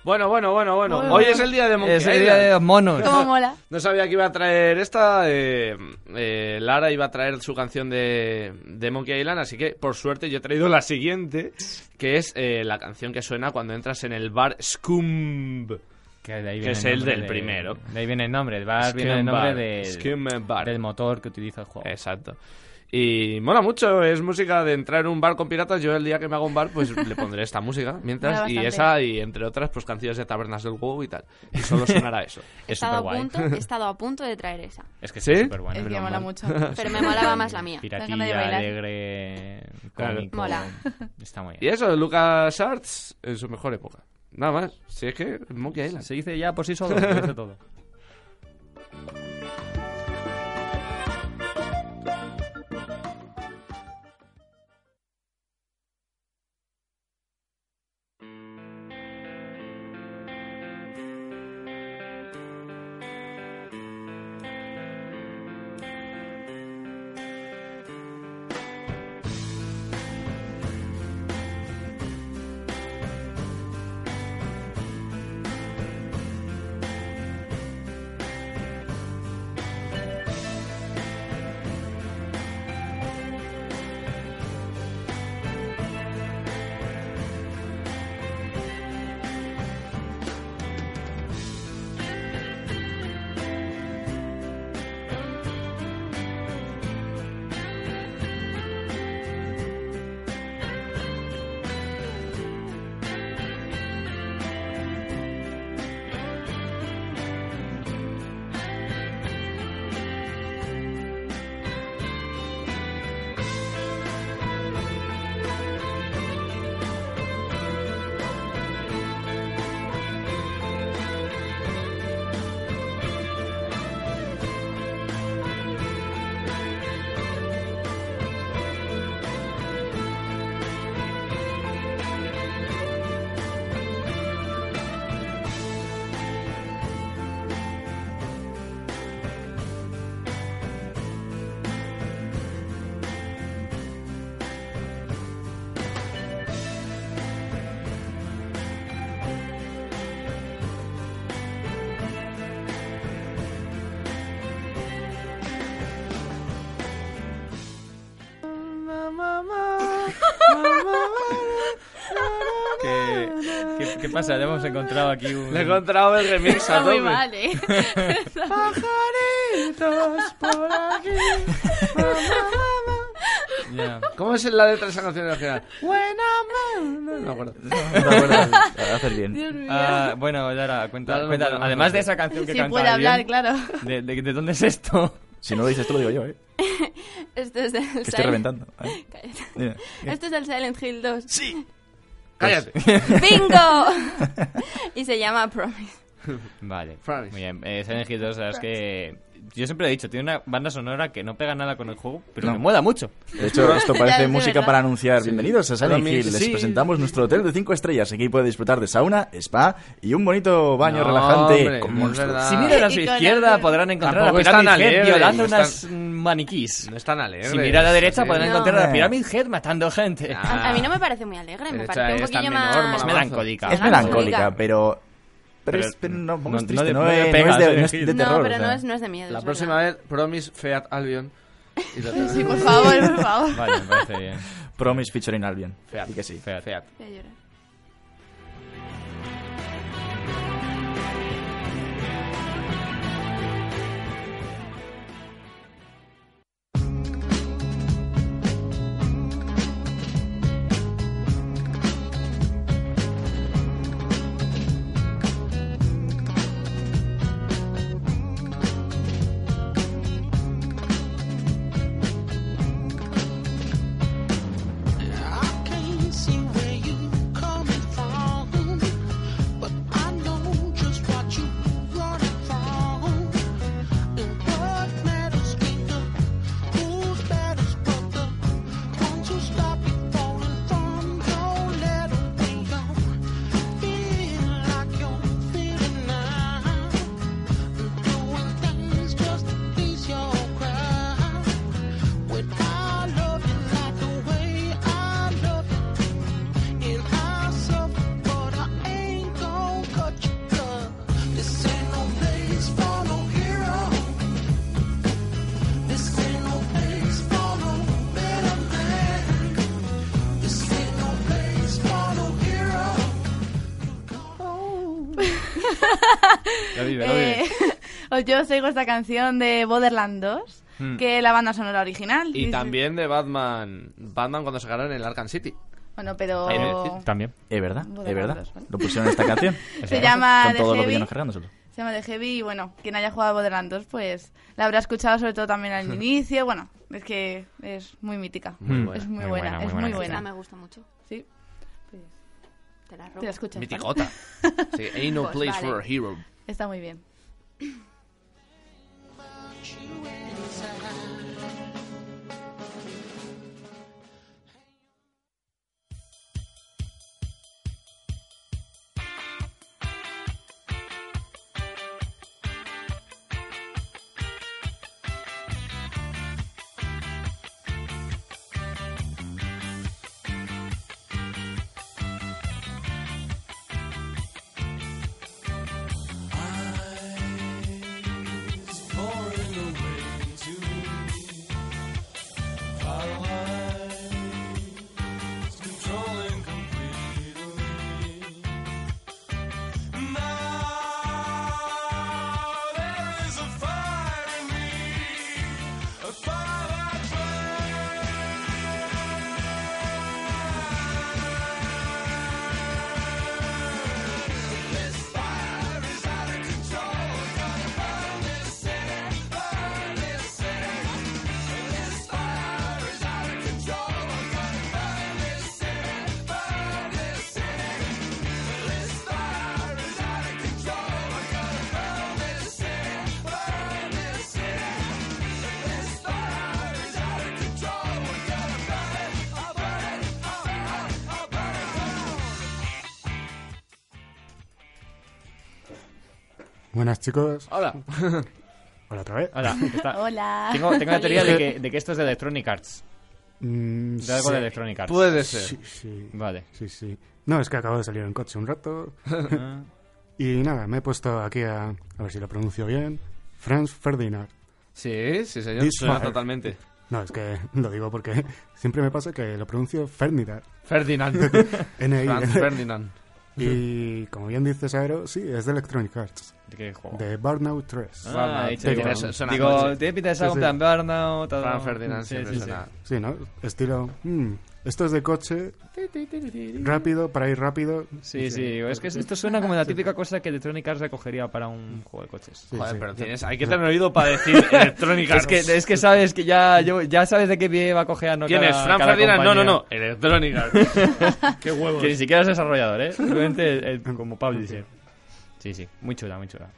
Speaker 5: Bueno, bueno, bueno, bueno. Hoy es el día de Monkey
Speaker 2: Es el día de los monos.
Speaker 6: ¿Cómo mola?
Speaker 5: No sabía que iba a traer esta. eh, eh, Lara iba a traer su canción de, de Monkey Island, así que por suerte yo he traído la siguiente, que es eh, la canción que suena cuando entras en el bar Scumb.
Speaker 2: Que, de ahí
Speaker 5: Que
Speaker 2: viene
Speaker 5: es
Speaker 2: el
Speaker 5: del
Speaker 2: de-
Speaker 5: primero.
Speaker 2: De ahí viene el nombre, el bar viene el nombre
Speaker 5: Bar.
Speaker 2: del,
Speaker 5: Scum Bar.
Speaker 2: del motor que utiliza el juego.
Speaker 5: Exacto. Y mola mucho, es música de entrar en un bar con piratas. Yo el día que me haga un bar, pues le pondré esta música. Mientras,
Speaker 6: Mola
Speaker 5: y
Speaker 6: bastante.
Speaker 5: esa, y entre otras, pues canciones de tabernas del juego y tal. Y solo sonará eso.
Speaker 4: He
Speaker 2: Es
Speaker 4: estado, a
Speaker 2: superguay.
Speaker 4: punto, he estado a punto de traer esa.
Speaker 2: Es que
Speaker 5: ¿Sí?
Speaker 2: es súper bueno.
Speaker 6: Es que mola mucho.
Speaker 4: Pero me molaba más la mía.
Speaker 6: de
Speaker 2: Piratilla,
Speaker 6: bailar.
Speaker 2: alegre,
Speaker 5: Claro.
Speaker 2: cómico.
Speaker 4: Mola.
Speaker 2: Está muy
Speaker 5: Y
Speaker 2: bien.
Speaker 5: eso, Lucas Arts en su mejor época. Nada más. Si es que Monkey Island.
Speaker 2: Se dice ya por sí solo, se dice todo. qué, pasa? Ya hemos encontrado aquí un...
Speaker 5: Le he encontrado el remix a
Speaker 6: Está muy
Speaker 5: tope.
Speaker 6: mal, ¿eh?
Speaker 5: Pajaritos por aquí.
Speaker 2: Ya.
Speaker 5: ¿Cómo es la letra de esa canción original? Buena mano. No me acuerdo.
Speaker 1: Lo haces bien.
Speaker 6: Mío.
Speaker 2: Ah, bueno, Lara, cuenta,
Speaker 5: dale,
Speaker 2: además de esa canción que
Speaker 6: Si
Speaker 2: canta
Speaker 6: puede hablar,
Speaker 2: bien,
Speaker 6: claro.
Speaker 2: de, de- de dónde es esto?
Speaker 1: Si no lo dices tú, lo digo yo, ¿eh?
Speaker 4: Esto es del
Speaker 1: Que estoy
Speaker 4: Silent...
Speaker 1: reventando. ¿eh?
Speaker 4: Cállate.
Speaker 1: Dime.
Speaker 4: Esto es del Silent Hill 2.
Speaker 1: Sí.
Speaker 5: Cállate.
Speaker 4: ¡Bingo! y se llama Promise.
Speaker 2: Vale.
Speaker 5: Framis.
Speaker 2: Muy bien. Eh, Silent Hill 2, la verdad es que. Yo siempre he dicho, tiene una banda sonora que no pega nada con el juego, pero
Speaker 1: No.
Speaker 2: que mola mucho.
Speaker 1: De hecho, esto parece música para anunciar. Bienvenidos a Silent Hill. Les
Speaker 5: sí.
Speaker 1: presentamos nuestro hotel de 5 estrellas. Aquí puede disfrutar de sauna, spa y un bonito baño
Speaker 5: No,
Speaker 1: relajante
Speaker 5: hombre,
Speaker 1: con
Speaker 5: no.
Speaker 2: Si miran a su izquierda
Speaker 9: el-
Speaker 2: podrán encontrar
Speaker 5: Tampoco
Speaker 2: a
Speaker 5: tan
Speaker 2: Pyramid Head violando
Speaker 5: no es
Speaker 2: unas maniquís.
Speaker 5: No es tan alegre.
Speaker 2: Si miran a la derecha
Speaker 5: Sí.
Speaker 2: podrán
Speaker 7: No.
Speaker 2: encontrar a
Speaker 1: Eh.
Speaker 2: Pyramid Head matando gente.
Speaker 5: Ah.
Speaker 7: A, mí no me parece muy alegre, me parece un
Speaker 5: es
Speaker 7: poquillo más...
Speaker 2: Es melancólica.
Speaker 1: Es
Speaker 7: melancólica,
Speaker 1: pero... Pero,
Speaker 2: Pero
Speaker 1: es, pero no,
Speaker 2: no-
Speaker 1: es
Speaker 2: no
Speaker 1: triste, no,
Speaker 2: no
Speaker 1: es, no
Speaker 2: pega
Speaker 1: es de,
Speaker 2: a
Speaker 1: no es de terror.
Speaker 7: no, pero
Speaker 1: o sea.
Speaker 7: no es, no es de miedo.
Speaker 5: La próxima
Speaker 7: verdad.
Speaker 5: vez, Promise Feat Albion. Y lo
Speaker 9: Sí, por favor, por favor.
Speaker 2: Vale, me parece bien.
Speaker 1: Promise featuring Albion.
Speaker 5: Feat.
Speaker 1: Y que sí.
Speaker 2: Feat.
Speaker 5: Feat.
Speaker 7: Voy
Speaker 2: Lo vive, lo vive.
Speaker 9: Eh, os yo os traigo esta canción de Borderland 2,
Speaker 2: Hmm.
Speaker 9: que es la banda sonora original.
Speaker 5: Y
Speaker 9: Sí,
Speaker 5: también de Batman. Batman cuando se ganaron en el Arkham City.
Speaker 9: Bueno, pero...
Speaker 2: Decir, También.
Speaker 1: Es verdad, es verdad.
Speaker 9: ¿vale?
Speaker 1: Lo pusieron en esta canción.
Speaker 9: Se llama
Speaker 1: Con
Speaker 9: The
Speaker 1: todos los
Speaker 9: Heavy.
Speaker 1: villanos cargándoselo.
Speaker 9: Se llama The Heavy y bueno, quien haya jugado a Borderlands 2 pues la habrá escuchado sobre todo también al inicio. Bueno, es que es muy mítica.
Speaker 2: Muy
Speaker 9: es muy,
Speaker 2: buena, muy
Speaker 9: buena,
Speaker 2: buena,
Speaker 9: es
Speaker 2: buena
Speaker 9: muy buena.
Speaker 7: Ah, me gusta mucho.
Speaker 9: Sí, pues
Speaker 7: Te la
Speaker 9: te
Speaker 7: robo.
Speaker 9: la escuchas. ¿vale?
Speaker 5: Miticota. Sí, ain't no
Speaker 7: Pues
Speaker 5: place
Speaker 7: vale.
Speaker 5: for a hero.
Speaker 9: Está muy bien.
Speaker 3: Buenas chicos.
Speaker 5: Hola.
Speaker 3: Hola otra vez.
Speaker 2: Hola, está-
Speaker 9: Hola.
Speaker 2: Tengo, tengo la teoría de que, de que esto es de Electronic Arts.
Speaker 3: Mm,
Speaker 2: De algo
Speaker 3: sí.
Speaker 2: de Electronic Arts.
Speaker 5: Puede ser.
Speaker 3: Sí, sí.
Speaker 2: Vale.
Speaker 3: Sí, sí. No, es que acabo de salir en coche un rato. y nada, me he puesto aquí a, a ver si lo pronuncio bien. Franz Ferdinand.
Speaker 5: Sí, sí, señor.
Speaker 3: This
Speaker 5: Suena
Speaker 3: fire.
Speaker 5: totalmente.
Speaker 3: No, es que lo digo porque siempre me pasa que lo pronuncio Ferdinand.
Speaker 5: Ferdinand.
Speaker 3: N
Speaker 5: Franz Ferdinand.
Speaker 3: Y como bien dices, Aero, sí, es de Electronic Arts.
Speaker 2: ¿De qué juego?
Speaker 3: De Burnout 3.
Speaker 2: Ah,
Speaker 3: Tiene-
Speaker 2: digo, digo, tiene pinta de ser
Speaker 3: Sí, sí.
Speaker 2: Burnout. todo.
Speaker 5: Franz Ferdinand
Speaker 2: Sí,
Speaker 5: siempre
Speaker 2: sí, sí.
Speaker 5: suena.
Speaker 3: Sí, ¿no? Estilo... mm, esto es de coche, rápido, para ir rápido.
Speaker 2: Sí, sí, es que esto suena como la típica cosa que Electronic Arts recogería para un juego de coches.
Speaker 3: Sí,
Speaker 5: Joder,
Speaker 3: sí.
Speaker 5: pero tienes, hay que tener oído para decir Electronic
Speaker 2: Es que, es que sabes que ya, yo- ya sabes de qué pie va cojeando
Speaker 5: ¿Quién
Speaker 2: cada,
Speaker 5: es? ¿Franz
Speaker 2: cada
Speaker 5: Ferdinand? No, no, no. Electronic Arts. Qué huevos.
Speaker 2: Que ni siquiera es desarrollador, ¿eh? Simplemente eh, como publisher. Sí, sí, muy chula, muy chula.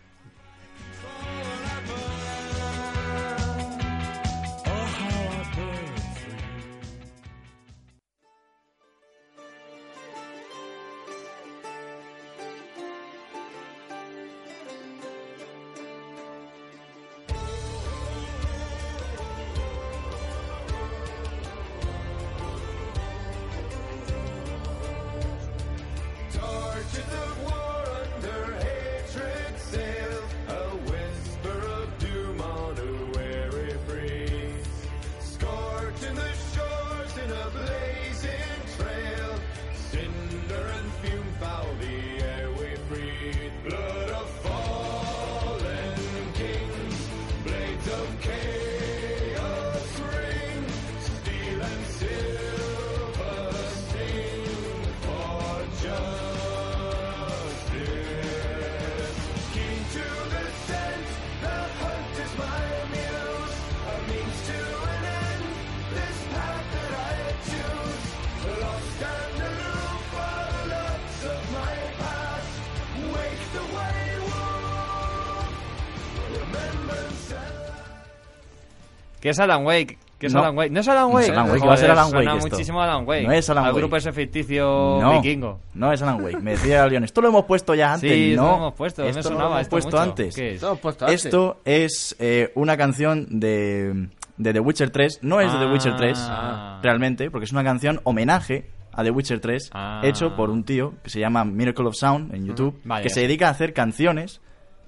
Speaker 2: ¿Qué es Alan Wake? ¿Qué es
Speaker 1: No.
Speaker 2: Alan Wake? ¿No es Alan
Speaker 1: No
Speaker 2: Wake?
Speaker 1: es Alan Wake, va a ser
Speaker 2: Joder,
Speaker 1: Alan
Speaker 2: suena
Speaker 1: Wake esto.
Speaker 2: muchísimo a Alan Wake.
Speaker 1: No es Alan
Speaker 2: Al
Speaker 1: Wake.
Speaker 2: grupo ese ficticio
Speaker 1: No,
Speaker 2: vikingo.
Speaker 1: no es Alan Wake. Me decía León, esto lo hemos puesto ya antes.
Speaker 2: Sí, esto
Speaker 1: no,
Speaker 2: lo hemos puesto, me
Speaker 1: esto no
Speaker 2: sonaba
Speaker 1: lo hemos
Speaker 2: esto
Speaker 1: puesto
Speaker 2: mucho.
Speaker 1: antes.
Speaker 2: ¿Qué es?
Speaker 5: Todo puesto antes.
Speaker 1: Esto es eh, una canción de, de The Witcher 3. No es de The Witcher 3,
Speaker 2: Ah.
Speaker 1: realmente, porque es una canción homenaje a The Witcher 3,
Speaker 2: Ah.
Speaker 1: hecho por un tío que se llama Miracle of Sound en YouTube,
Speaker 2: Vale.
Speaker 1: que se dedica a hacer canciones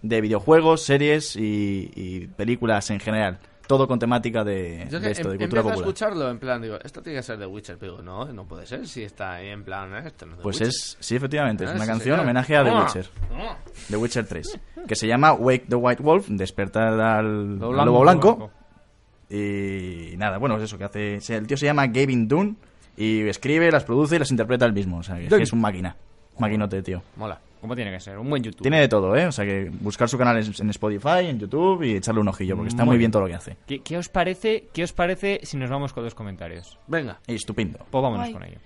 Speaker 1: de videojuegos, series y, y películas en general. Todo con temática de,
Speaker 5: Yo
Speaker 1: de esto, de
Speaker 5: em-
Speaker 1: cultura
Speaker 5: empiezo a
Speaker 1: popular.
Speaker 5: escucharlo en plan, digo, esto tiene que ser de Witcher, pero digo, no, no puede ser si está ahí en plan, eh, esto no es de
Speaker 1: Pues
Speaker 5: Witcher.
Speaker 1: es, sí, efectivamente, es
Speaker 5: Ah,
Speaker 1: una canción homenaje a The. Witcher. The Witcher 3. Que se llama Wake the White Wolf, despertar al,
Speaker 2: Lobo blanco.
Speaker 1: Y nada, bueno, es eso que hace. El tío se llama Gavin Dunn y escribe, las produce y las interpreta él mismo. O sea, que es, que es un máquina. Maquinote, tío.
Speaker 2: Mola. ¿Cómo tiene que ser? Un buen YouTube.
Speaker 1: Tiene de todo, ¿eh? O sea, que buscar su canal en en Spotify, en YouTube y echarle un ojillo, porque está
Speaker 2: Muy
Speaker 1: muy
Speaker 2: bien.
Speaker 1: todo lo que hace.
Speaker 2: ¿Qué, qué os parece, ¿Qué os parece si nos vamos con los comentarios?
Speaker 5: Venga.
Speaker 1: Estupendo.
Speaker 2: Pues vámonos con ello.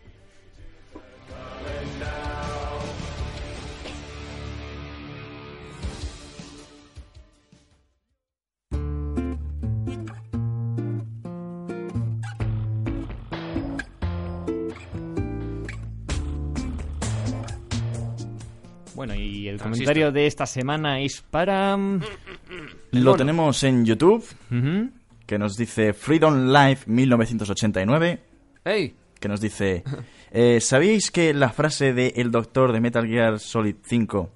Speaker 2: Bueno, y el comentario de esta semana es para... mm,
Speaker 1: Lo tenemos en YouTube, que nos dice Freedom Life 1989.
Speaker 5: ¡Ey!
Speaker 1: que nos dice, eh, ¿sabíais que la frase de el doctor de Metal Gear Solid 5,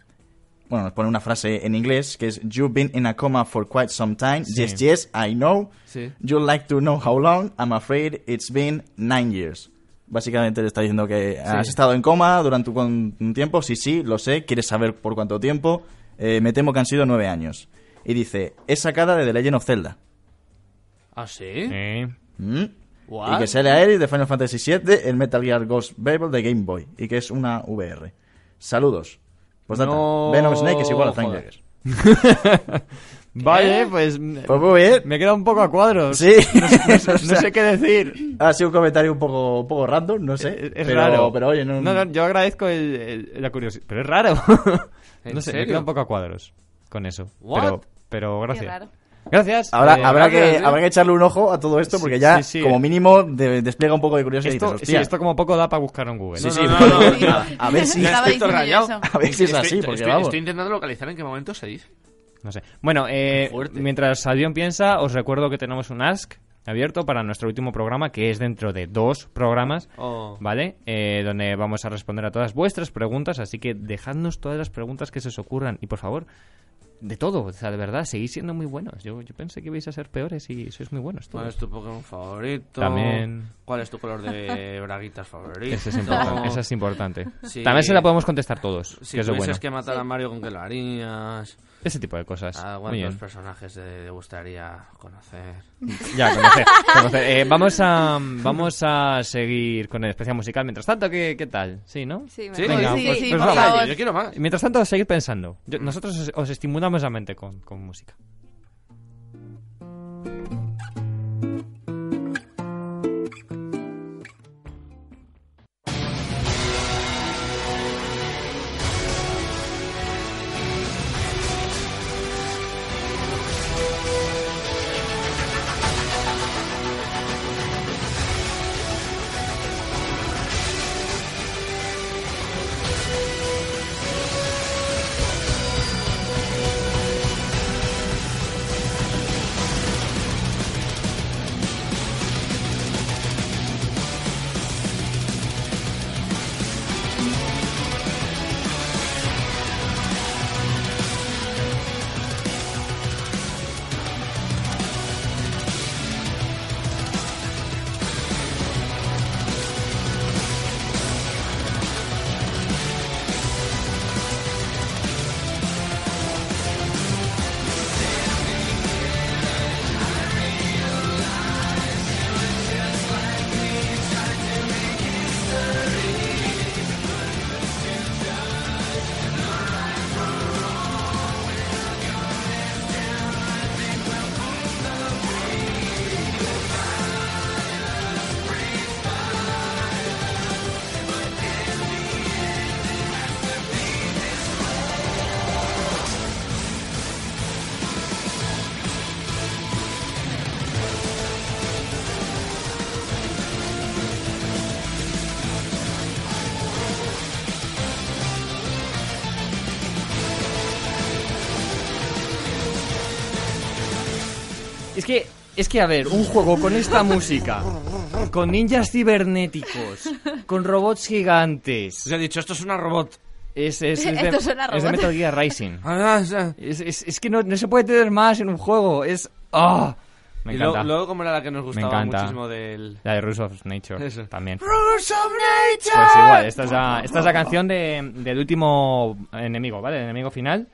Speaker 1: bueno, nos pone una frase en inglés que es, You've been in a coma for quite some time.
Speaker 2: Sí.
Speaker 1: Yes, yes, I know.
Speaker 5: Sí.
Speaker 1: You'd like to know how long. I'm afraid it's been nine years. Básicamente le está diciendo que has estado en coma durante un, tiempo. Sí, sí, lo sé. ¿Quieres saber por cuánto tiempo? Eh, me temo que han sido nueve años. Y dice, es sacada de The Legend of Zelda.
Speaker 5: ¿Ah, sí?
Speaker 1: ¿Mm? Y que sale a él de Final Fantasy VII, el Metal Gear Ghost Babel de Game Boy. Y que es una VR. Saludos. Pues
Speaker 5: No
Speaker 1: Venom Snake es igual a Frank. Jagger.
Speaker 2: Vale, pues...
Speaker 1: Pues muy bien.
Speaker 2: Me queda un poco a cuadros.
Speaker 1: Sí.
Speaker 2: No sé qué decir.
Speaker 1: Ha sido un comentario un poco, un poco random, no sé.
Speaker 2: Es, es
Speaker 1: pero,
Speaker 2: raro.
Speaker 1: Pero oye, no...
Speaker 2: No, no, yo agradezco el- el- la curiosidad. Pero es raro.
Speaker 5: ¿En
Speaker 2: no sé, me
Speaker 5: serio?
Speaker 2: queda un poco a cuadros con eso.
Speaker 5: What?
Speaker 2: Pero, pero
Speaker 6: Qué
Speaker 2: gracias.
Speaker 6: raro.
Speaker 2: Gracias.
Speaker 1: Habrá,
Speaker 2: Eh,
Speaker 1: habrá,
Speaker 5: gracias,
Speaker 1: que,
Speaker 5: ¿eh?
Speaker 1: habrá que echarle un ojo a todo esto porque
Speaker 2: Sí,
Speaker 1: ya,
Speaker 2: sí, sí.
Speaker 1: como mínimo, de- despliega un poco de curiosidad. y
Speaker 2: esto,
Speaker 1: dices,
Speaker 2: sí,
Speaker 1: "Hostia,
Speaker 2: esto como poco da para buscarlo en Google.
Speaker 1: Sí,
Speaker 5: No,
Speaker 1: sí,
Speaker 5: no, no, no,
Speaker 1: a, ver si, a ver si es
Speaker 5: Estoy-
Speaker 1: así, porque
Speaker 5: estoy,
Speaker 1: vamos.
Speaker 5: estoy intentando localizar en qué momento se dice.
Speaker 2: No sé. Bueno, eh, mientras Adrián piensa, os recuerdo que tenemos un Ask abierto para nuestro último programa, que es dentro de dos programas,
Speaker 5: Oh.
Speaker 2: ¿vale? Eh, donde vamos a responder a todas vuestras preguntas, así que dejadnos todas las preguntas que se os ocurran y por favor, de todo, o sea, de verdad, seguís siendo muy buenos. Yo, yo pensé que ibais a ser peores y sois muy buenos.
Speaker 5: ¿Cuál
Speaker 2: todos.
Speaker 5: es tu Pokémon favorito?
Speaker 2: También.
Speaker 5: ¿Cuál es tu color de braguitas favorito?
Speaker 2: Eso es importante. Eso es importante.
Speaker 5: Sí.
Speaker 2: También se la podemos contestar todos,
Speaker 5: Si
Speaker 2: que es lo
Speaker 5: tuvieses
Speaker 2: bueno.
Speaker 5: que matar a Mario, ¿con qué lo harías?
Speaker 2: Ese tipo de cosas.
Speaker 5: ¿A
Speaker 2: Muy
Speaker 5: cuántos personajes te gustaría conocer?
Speaker 2: Ya, conocer, conocer. Eh, vamos, a, vamos a seguir con el especial musical. Mientras tanto, ¿qué, qué tal? Sí, ¿no?
Speaker 4: Sí, me.
Speaker 2: Venga,
Speaker 6: sí,
Speaker 2: pues-
Speaker 6: sí,
Speaker 2: pues vamos.
Speaker 6: favor.
Speaker 5: Yo, quiero más.
Speaker 2: Mientras tanto, seguid pensando. Yo- nosotros os, os estimulamos la mente con, con música. Es que, es que, a ver, un juego con esta música, con ninjas cibernéticos, con robots gigantes.
Speaker 5: Os he dicho, esto es una robot.
Speaker 2: Es, es, es, de,
Speaker 6: Esto suena
Speaker 2: es de
Speaker 6: robot.
Speaker 2: Metal Gear Rising.
Speaker 5: Ah,
Speaker 2: Es, es- es que no, no se puede tener más en un juego. Es. ¡Ah! Me
Speaker 5: y luego,
Speaker 2: encanta.
Speaker 5: luego, como era la que nos gustaba
Speaker 2: encanta.
Speaker 5: muchísimo del...
Speaker 2: La de Rules of Nature
Speaker 5: Eso.
Speaker 2: también.
Speaker 10: Rules of nature.
Speaker 2: Pues igual, esta es la, esta es la canción de, del último enemigo, ¿vale? El enemigo final.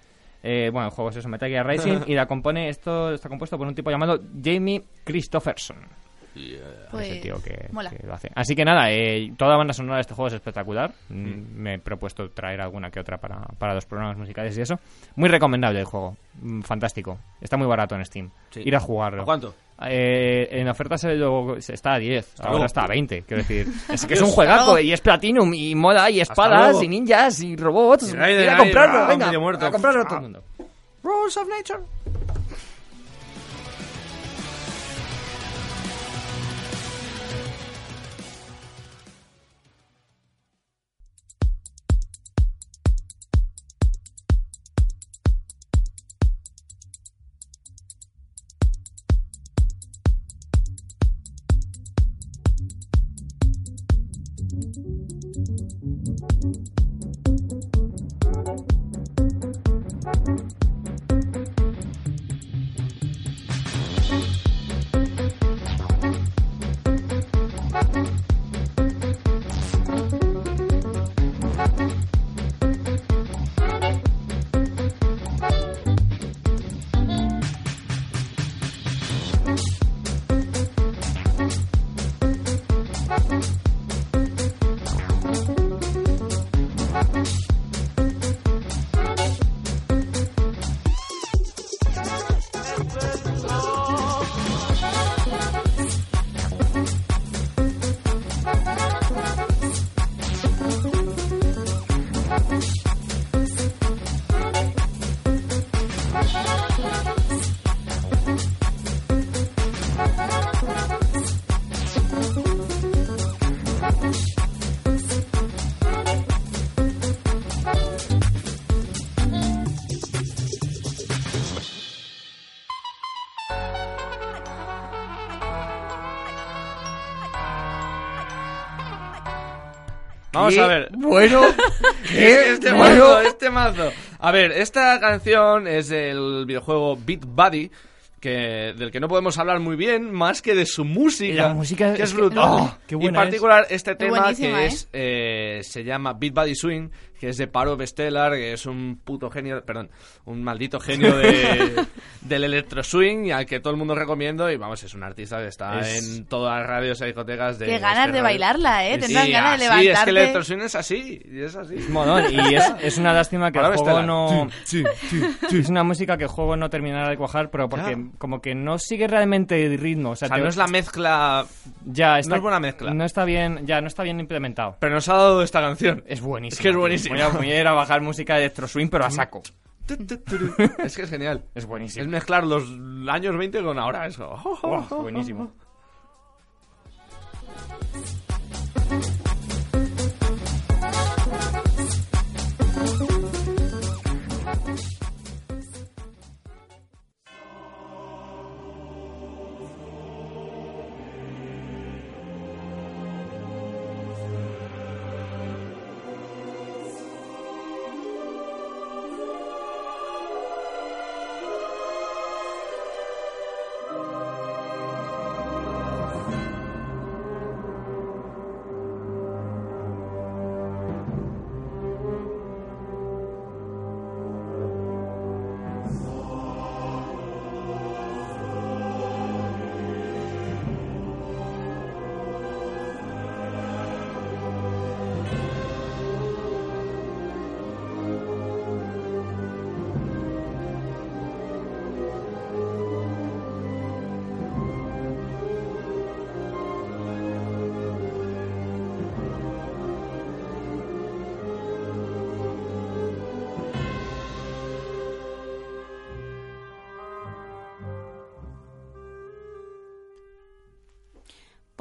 Speaker 2: Eh, bueno, el juego es eso, Metal Gear Rising, y la compone, esto está compuesto por un tipo llamado Jamie Christopherson.
Speaker 6: Pues,
Speaker 2: ese tío que,
Speaker 6: mola.
Speaker 2: que lo hace. Así que nada, eh, toda la banda sonora de este juego es espectacular. Mm, Me he propuesto traer alguna que otra para, para los programas musicales y eso. Muy recomendable el juego, Mm, fantástico. Está muy barato en Steam.
Speaker 5: Sí.
Speaker 2: Ir a jugarlo.
Speaker 5: ¿A cuánto?
Speaker 2: Eh, en oferta se lo- está a 10, ahora
Speaker 5: luego.
Speaker 2: está a 20, quiero decir. Es que es un juegazo y es Platinum y mola y espadas y ninjas y robots.
Speaker 5: Y
Speaker 2: Ir a comprarlo,
Speaker 5: ah,
Speaker 2: venga, a comprarlo
Speaker 5: Ah.
Speaker 2: todo el mundo.
Speaker 5: Rules of nature. Vamos
Speaker 2: Qué
Speaker 5: a ver.
Speaker 2: Bueno, qué
Speaker 5: este
Speaker 2: bueno.
Speaker 5: mazo, este mazo. A ver, esta canción es del videojuego Beat Buddy, que, del que no podemos hablar muy bien, más que de su música.
Speaker 2: La música
Speaker 5: que
Speaker 2: es
Speaker 5: es
Speaker 2: que-
Speaker 5: brutal.
Speaker 2: ¡oh! qué
Speaker 5: y
Speaker 2: buena
Speaker 5: en particular este
Speaker 6: Es
Speaker 5: tema que
Speaker 6: ¿eh?
Speaker 5: es eh, se llama Beat Buddy Swing, que es de Paro Bestellar, que es un puto genio, perdón, un maldito genio de, del electro swing y al que todo el mundo recomiendo y vamos, es un artista que está
Speaker 2: Es-
Speaker 5: en todas las radios y discotecas de
Speaker 6: Qué ganas
Speaker 5: este
Speaker 6: de
Speaker 5: radio.
Speaker 6: bailarla, ¿eh?
Speaker 5: Sí,
Speaker 6: Tendrás ganas de
Speaker 5: así, es que el
Speaker 6: levantarte.
Speaker 5: electro swing es así, y es así.
Speaker 2: Molón, y es, es una lástima que el juego no...
Speaker 3: Sí, sí, sí.
Speaker 2: Es una música que el juego no terminará de cuajar, pero porque
Speaker 5: Claro.
Speaker 2: como que no sigue realmente el ritmo. O sea,
Speaker 5: O sea,
Speaker 2: te-
Speaker 5: no es la mezcla,
Speaker 2: ya está,
Speaker 5: no es buena mezcla.
Speaker 2: No está bien, ya no está bien implementado.
Speaker 5: pero nos ha dado esta canción.
Speaker 2: Es buenísimo.
Speaker 5: Es que es
Speaker 2: tío.
Speaker 5: Buenísimo.
Speaker 2: Voy a, voy a ir a bajar música de electro swing, pero a saco.
Speaker 5: es que es genial.
Speaker 2: Es
Speaker 5: Es
Speaker 2: buenísimo.
Speaker 5: mezclar los años 20 con ahora. Es como, oh, oh,
Speaker 2: Oh,
Speaker 5: oh,
Speaker 2: buenísimo.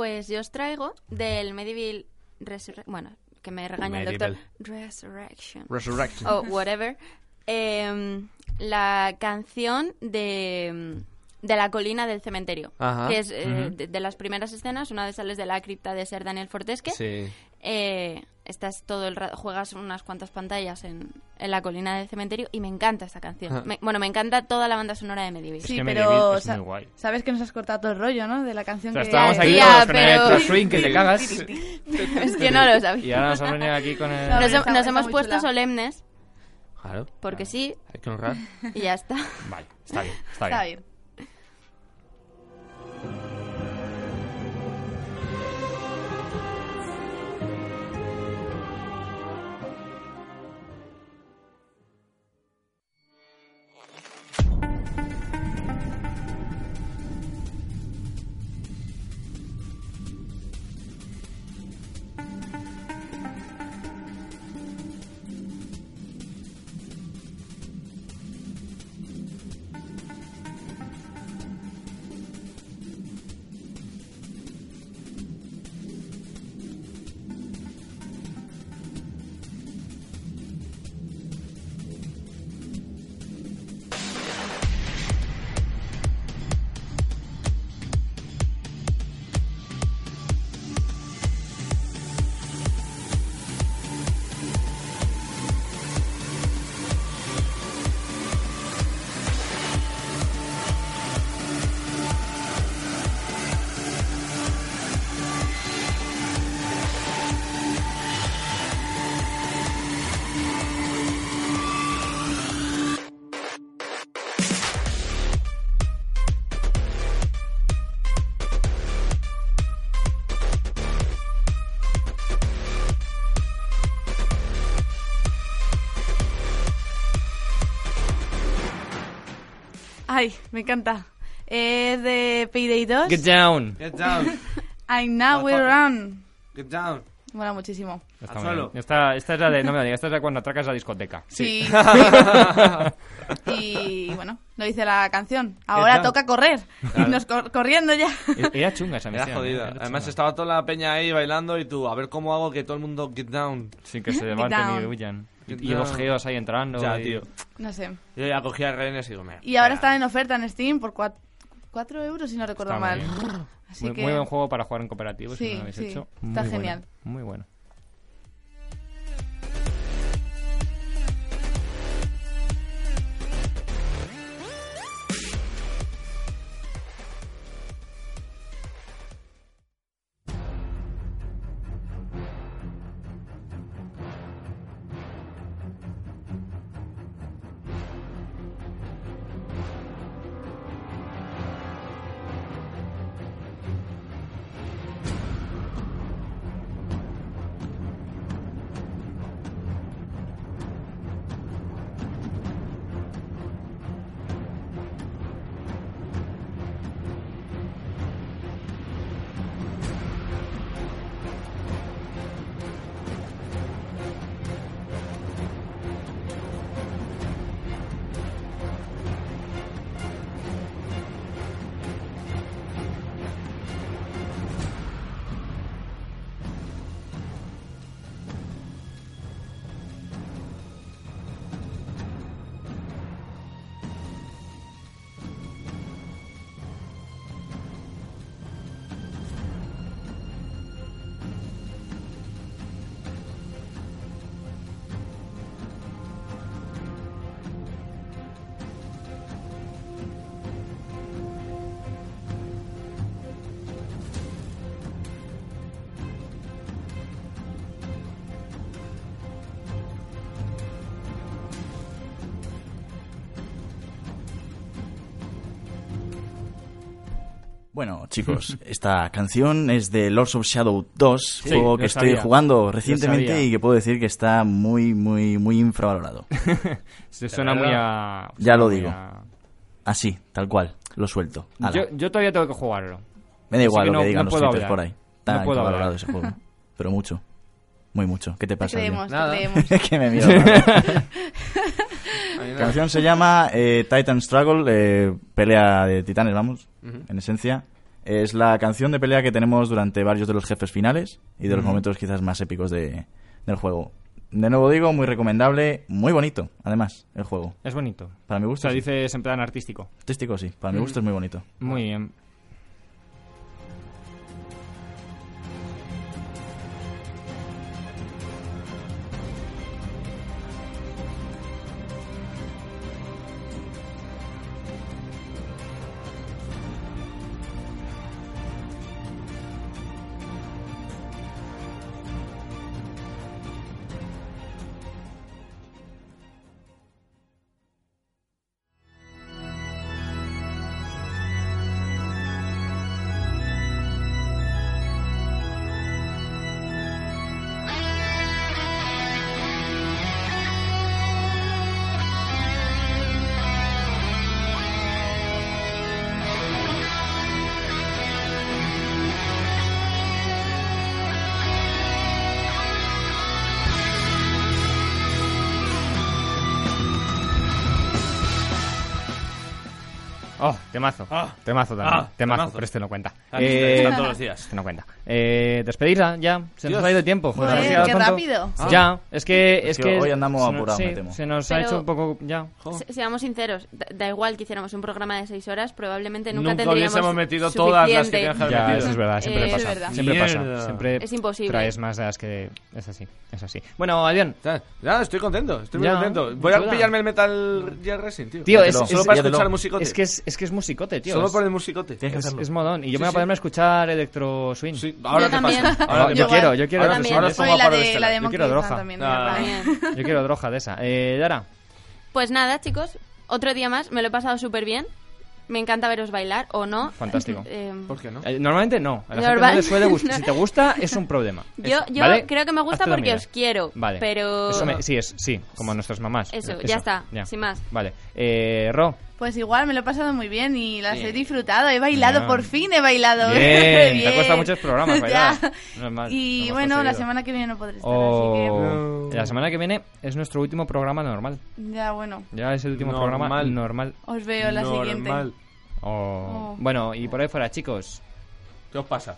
Speaker 4: Pues yo os traigo del Medieval Resurrection. Bueno, que me regaña el doctor. Resurrection.
Speaker 5: Resurrection.
Speaker 4: o whatever, em, la canción de, de la colina del cementerio.
Speaker 5: Ajá.
Speaker 4: Que es eh, de, de las primeras escenas, una de sales de la cripta de Ser Daniel Fortesque.
Speaker 5: Sí.
Speaker 4: Eh, estás todo el rato, juegas unas cuantas pantallas en, en la colina del cementerio y me encanta esta canción.
Speaker 5: Ajá.
Speaker 4: Me- bueno, me encanta toda la banda sonora de Medieval.
Speaker 6: Sí,
Speaker 2: que
Speaker 6: pero
Speaker 2: es
Speaker 6: sa-
Speaker 2: muy guay.
Speaker 6: sabes que nos has cortado todo el rollo, ¿no? De la canción
Speaker 2: O sea,
Speaker 6: que
Speaker 2: estábamos aquí todos con
Speaker 4: pero-
Speaker 2: swing que te cagas.
Speaker 4: es que no lo sabía.
Speaker 2: Y ahora nos han venido aquí con el...
Speaker 6: No,
Speaker 4: Nos,
Speaker 6: está-
Speaker 4: nos
Speaker 6: está
Speaker 4: hemos puesto
Speaker 6: chula.
Speaker 4: solemnes
Speaker 5: Claro.
Speaker 4: porque sí
Speaker 5: Hay que honrar.
Speaker 4: y ya está.
Speaker 2: Vale, está bien, está
Speaker 6: Está
Speaker 2: bien.
Speaker 6: Ay, me encanta. Es de Payday 2.
Speaker 2: Get down.
Speaker 11: Get down.
Speaker 6: I Now Will Run.
Speaker 11: Get down.
Speaker 6: Mola muchísimo.
Speaker 2: Está bien. Esta, esta es la de... No me la digas, esta es la de cuando atracas la discoteca.
Speaker 6: Sí. y bueno, lo dice la canción. Ahora toca correr. Irnos cor- corriendo ya.
Speaker 2: E- Era chunga esa
Speaker 11: Era
Speaker 2: misión. ¿eh?
Speaker 11: jodida.
Speaker 2: Era
Speaker 11: Además
Speaker 2: chunga.
Speaker 11: estaba toda la peña ahí bailando y tú, a ver cómo hago que todo el mundo get down.
Speaker 2: Sin que se levanten y huyan. Y,
Speaker 11: down.
Speaker 2: geos ahí entrando.
Speaker 11: Ya,
Speaker 2: y-
Speaker 11: tío.
Speaker 6: No sé.
Speaker 11: Yo ya cogía rehenes y digo, mira.
Speaker 6: Y ahora están en oferta en Steam por 4 euros, si no recuerdo
Speaker 2: Está
Speaker 6: mal.
Speaker 2: muy.
Speaker 6: Así
Speaker 2: Muy,
Speaker 6: que...
Speaker 2: muy buen juego para jugar en cooperativo, si
Speaker 6: Sí,
Speaker 2: no lo habéis
Speaker 6: sí,
Speaker 2: hecho.
Speaker 6: está
Speaker 2: Muy bueno,
Speaker 6: genial.
Speaker 2: Muy bueno.
Speaker 1: Bueno, chicos, esta canción es de Lords of Shadow 2,
Speaker 2: Sí,
Speaker 1: juego que estoy jugando recientemente y que puedo decir que está muy, muy, muy infravalorado.
Speaker 2: Se suena muy a...
Speaker 1: Ya lo digo.
Speaker 2: a-
Speaker 1: Así, tal cual, lo suelto.
Speaker 2: Yo, yo todavía tengo que jugarlo.
Speaker 1: Me da igual
Speaker 2: que
Speaker 1: lo
Speaker 2: no-
Speaker 1: que digan
Speaker 2: no
Speaker 1: los haters por ahí.
Speaker 2: No
Speaker 1: Está
Speaker 2: puedo
Speaker 1: infravalorado
Speaker 2: hablar.
Speaker 1: ese juego. Pero mucho. Muy mucho. ¿Qué te
Speaker 6: Te
Speaker 1: pasa?
Speaker 6: creemos, te
Speaker 11: Nada.
Speaker 6: creemos.
Speaker 1: Es que me miro. La canción se llama eh, Titan Struggle, eh, pelea de titanes, vamos, en esencia. Es la canción de pelea que tenemos durante varios de los jefes finales y de los momentos quizás más épicos de, del juego. de nuevo digo, muy recomendable, muy bonito, además, el juego.
Speaker 2: Es bonito.
Speaker 1: Para mi
Speaker 2: O
Speaker 1: gusto,
Speaker 2: sea,
Speaker 1: sí.
Speaker 2: dices en plan artístico.
Speaker 1: artístico sí, para mi gusto es muy bonito.
Speaker 2: Muy bien. Temazo.
Speaker 5: Ah.
Speaker 2: temazo también.
Speaker 5: Ah,
Speaker 2: temazo,
Speaker 5: temazo.
Speaker 2: pero este no cuenta.
Speaker 5: Aquí
Speaker 2: Eh,
Speaker 5: está todos los días.
Speaker 2: Este no cuenta. Eh, despedirla ya. Se nos
Speaker 5: Dios.
Speaker 2: ha ido el tiempo.
Speaker 6: Joder, qué
Speaker 2: pronto.
Speaker 6: rápido.
Speaker 5: Ah.
Speaker 2: Ya, es que... Es
Speaker 1: Es que
Speaker 2: que
Speaker 1: hoy andamos
Speaker 2: nos-
Speaker 1: apurados,
Speaker 2: sí,
Speaker 1: me temo.
Speaker 2: Se nos ha
Speaker 4: Pero-
Speaker 2: hecho un poco... Ya.
Speaker 4: Se- Seamos sinceros, da, da igual que hiciéramos un programa de seis horas, probablemente nunca,
Speaker 5: Nunca
Speaker 4: tendríamos
Speaker 5: hubiésemos metido todas las que
Speaker 4: suficiente.
Speaker 5: que
Speaker 2: Ya,
Speaker 5: metido.
Speaker 2: eso es verdad, siempre
Speaker 4: Eh,
Speaker 2: pasa.
Speaker 4: es verdad.
Speaker 2: Siempre pasa.
Speaker 5: Mierda.
Speaker 2: Siempre
Speaker 4: Es imposible.
Speaker 2: traes más de las que... Es así, es así. Bueno, Adrián.
Speaker 5: Ya, estoy contento, estoy muy contento. Voy a pillarme el Metal Gear Rising, tío.
Speaker 2: Tío, es,
Speaker 5: Solo para escuchar musicote.
Speaker 2: es que es, es que es musicote, tío.
Speaker 5: Solo por el musicote.
Speaker 1: Que
Speaker 2: es, modón. Y yo me voy a. ponerme a escuchar Electro Swing.
Speaker 5: Sí, ahora
Speaker 4: Yo
Speaker 5: te
Speaker 4: también.
Speaker 5: pasa. Ahora
Speaker 2: No,
Speaker 5: te
Speaker 2: yo quiero, yo quiero.
Speaker 5: Ahora,
Speaker 4: también.
Speaker 5: ahora
Speaker 6: Soy la de, la de
Speaker 2: Yo quiero droga.
Speaker 6: también.
Speaker 5: Ah.
Speaker 2: Yo quiero droga de esa. Eh, Dara.
Speaker 4: Pues nada, chicos, otro día más, me lo he pasado súper bien. Me encanta veros bailar, o no.
Speaker 2: Fantástico.
Speaker 4: Eh,
Speaker 5: ¿Por qué no?
Speaker 2: Eh, normalmente no. A la gente
Speaker 4: Normal.
Speaker 2: no le suele gustar.
Speaker 4: No.
Speaker 2: Si te gusta, es un problema.
Speaker 4: yo
Speaker 2: Es-
Speaker 4: yo
Speaker 2: ¿vale?
Speaker 4: creo que me gusta porque os quiero,
Speaker 2: Vale.
Speaker 4: pero...
Speaker 2: Eso me- sí, es, sí, como nuestras mamás.
Speaker 4: Eso, ya está, sin más.
Speaker 2: Vale. Eh, Ro.
Speaker 6: Pues igual me lo he pasado muy bien y las he disfrutado. He bailado,
Speaker 2: Bien.
Speaker 6: por fin he bailado.
Speaker 2: Bien, te
Speaker 6: Bien.
Speaker 2: cuesta muchos programas bailar. No mal,
Speaker 6: Y bueno, la semana que viene no podré estar,
Speaker 2: Oh,
Speaker 6: así
Speaker 2: La semana que viene es nuestro último programa normal.
Speaker 6: que... Ya, bueno,
Speaker 2: Ya es el último
Speaker 5: Normal.
Speaker 2: programa normal.
Speaker 6: os veo la siguiente.
Speaker 5: Normal.
Speaker 2: Oh.
Speaker 6: Oh.
Speaker 2: Bueno, y por ahí fuera, chicos.
Speaker 5: ¿Qué os pasa?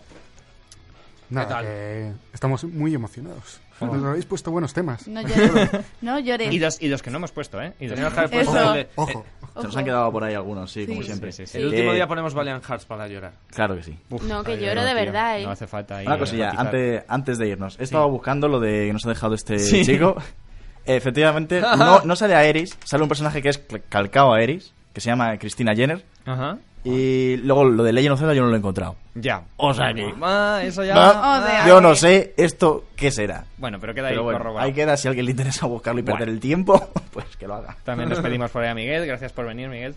Speaker 3: Nada,
Speaker 5: tal?
Speaker 3: que estamos muy emocionados. Nos habéis puesto buenos temas.
Speaker 6: No llores. No llores.
Speaker 2: Y los, y los que no hemos puesto, ¿eh? Y los que no
Speaker 5: haber puesto
Speaker 3: Ojo,
Speaker 1: Se nos han quedado por ahí algunos, sí, como siempre.
Speaker 2: Sí, sí, sí.
Speaker 5: El último
Speaker 1: Eh,
Speaker 5: día ponemos Valiant Hearts para llorar.
Speaker 1: Claro que sí.
Speaker 4: No, que lloro de
Speaker 2: tío.
Speaker 4: verdad, eh.
Speaker 2: No hace falta ahí
Speaker 1: Una cosilla, antes, antes de irnos. He estado buscando lo de que nos ha dejado este
Speaker 2: Sí.
Speaker 1: chico. Efectivamente, no, no sale a Eris, sale un personaje que es calcado a Eris, que se llama Cristina Jenner.
Speaker 2: Ajá.
Speaker 1: Y luego lo de Legend of Zelda yo no lo he encontrado.
Speaker 2: Ya.
Speaker 1: O sea que...
Speaker 2: Ah, eso ya.
Speaker 1: Ah,
Speaker 6: O sea,
Speaker 1: yo no sé esto qué será.
Speaker 2: Bueno, pero queda ahí
Speaker 1: Pero bueno,
Speaker 2: corroborado.
Speaker 1: ahí queda, si a alguien le interesa buscarlo y perder
Speaker 2: Bueno.
Speaker 1: el tiempo, pues que lo haga.
Speaker 2: También nos pedimos por ahí a Miguel. Gracias por venir, Miguel.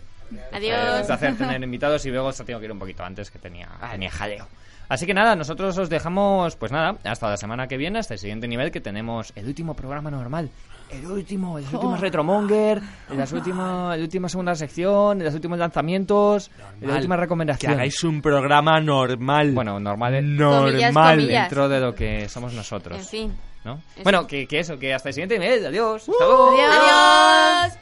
Speaker 4: Adiós.
Speaker 2: Un placer tener invitados y luego se tengo que ir un poquito antes que tenía, tenía jaleo. Así que nada, nosotros os dejamos, pues nada, hasta la semana que viene, hasta el siguiente nivel que tenemos el último programa normal. El último, el último
Speaker 6: Oh.
Speaker 2: Retromonger, las últimas, la última segunda sección, los últimos lanzamientos, la última
Speaker 5: Que
Speaker 2: recomendación.
Speaker 5: hagáis un programa normal.
Speaker 2: Bueno, normal,
Speaker 4: Comillas,
Speaker 5: normal.
Speaker 4: comillas.
Speaker 2: dentro de lo que somos nosotros.
Speaker 4: En fin.
Speaker 2: ¿no?
Speaker 4: Eso.
Speaker 2: Bueno, que, que eso, que hasta el siguiente nivel. Adiós. Hasta luego.
Speaker 6: Adiós.
Speaker 4: Adiós.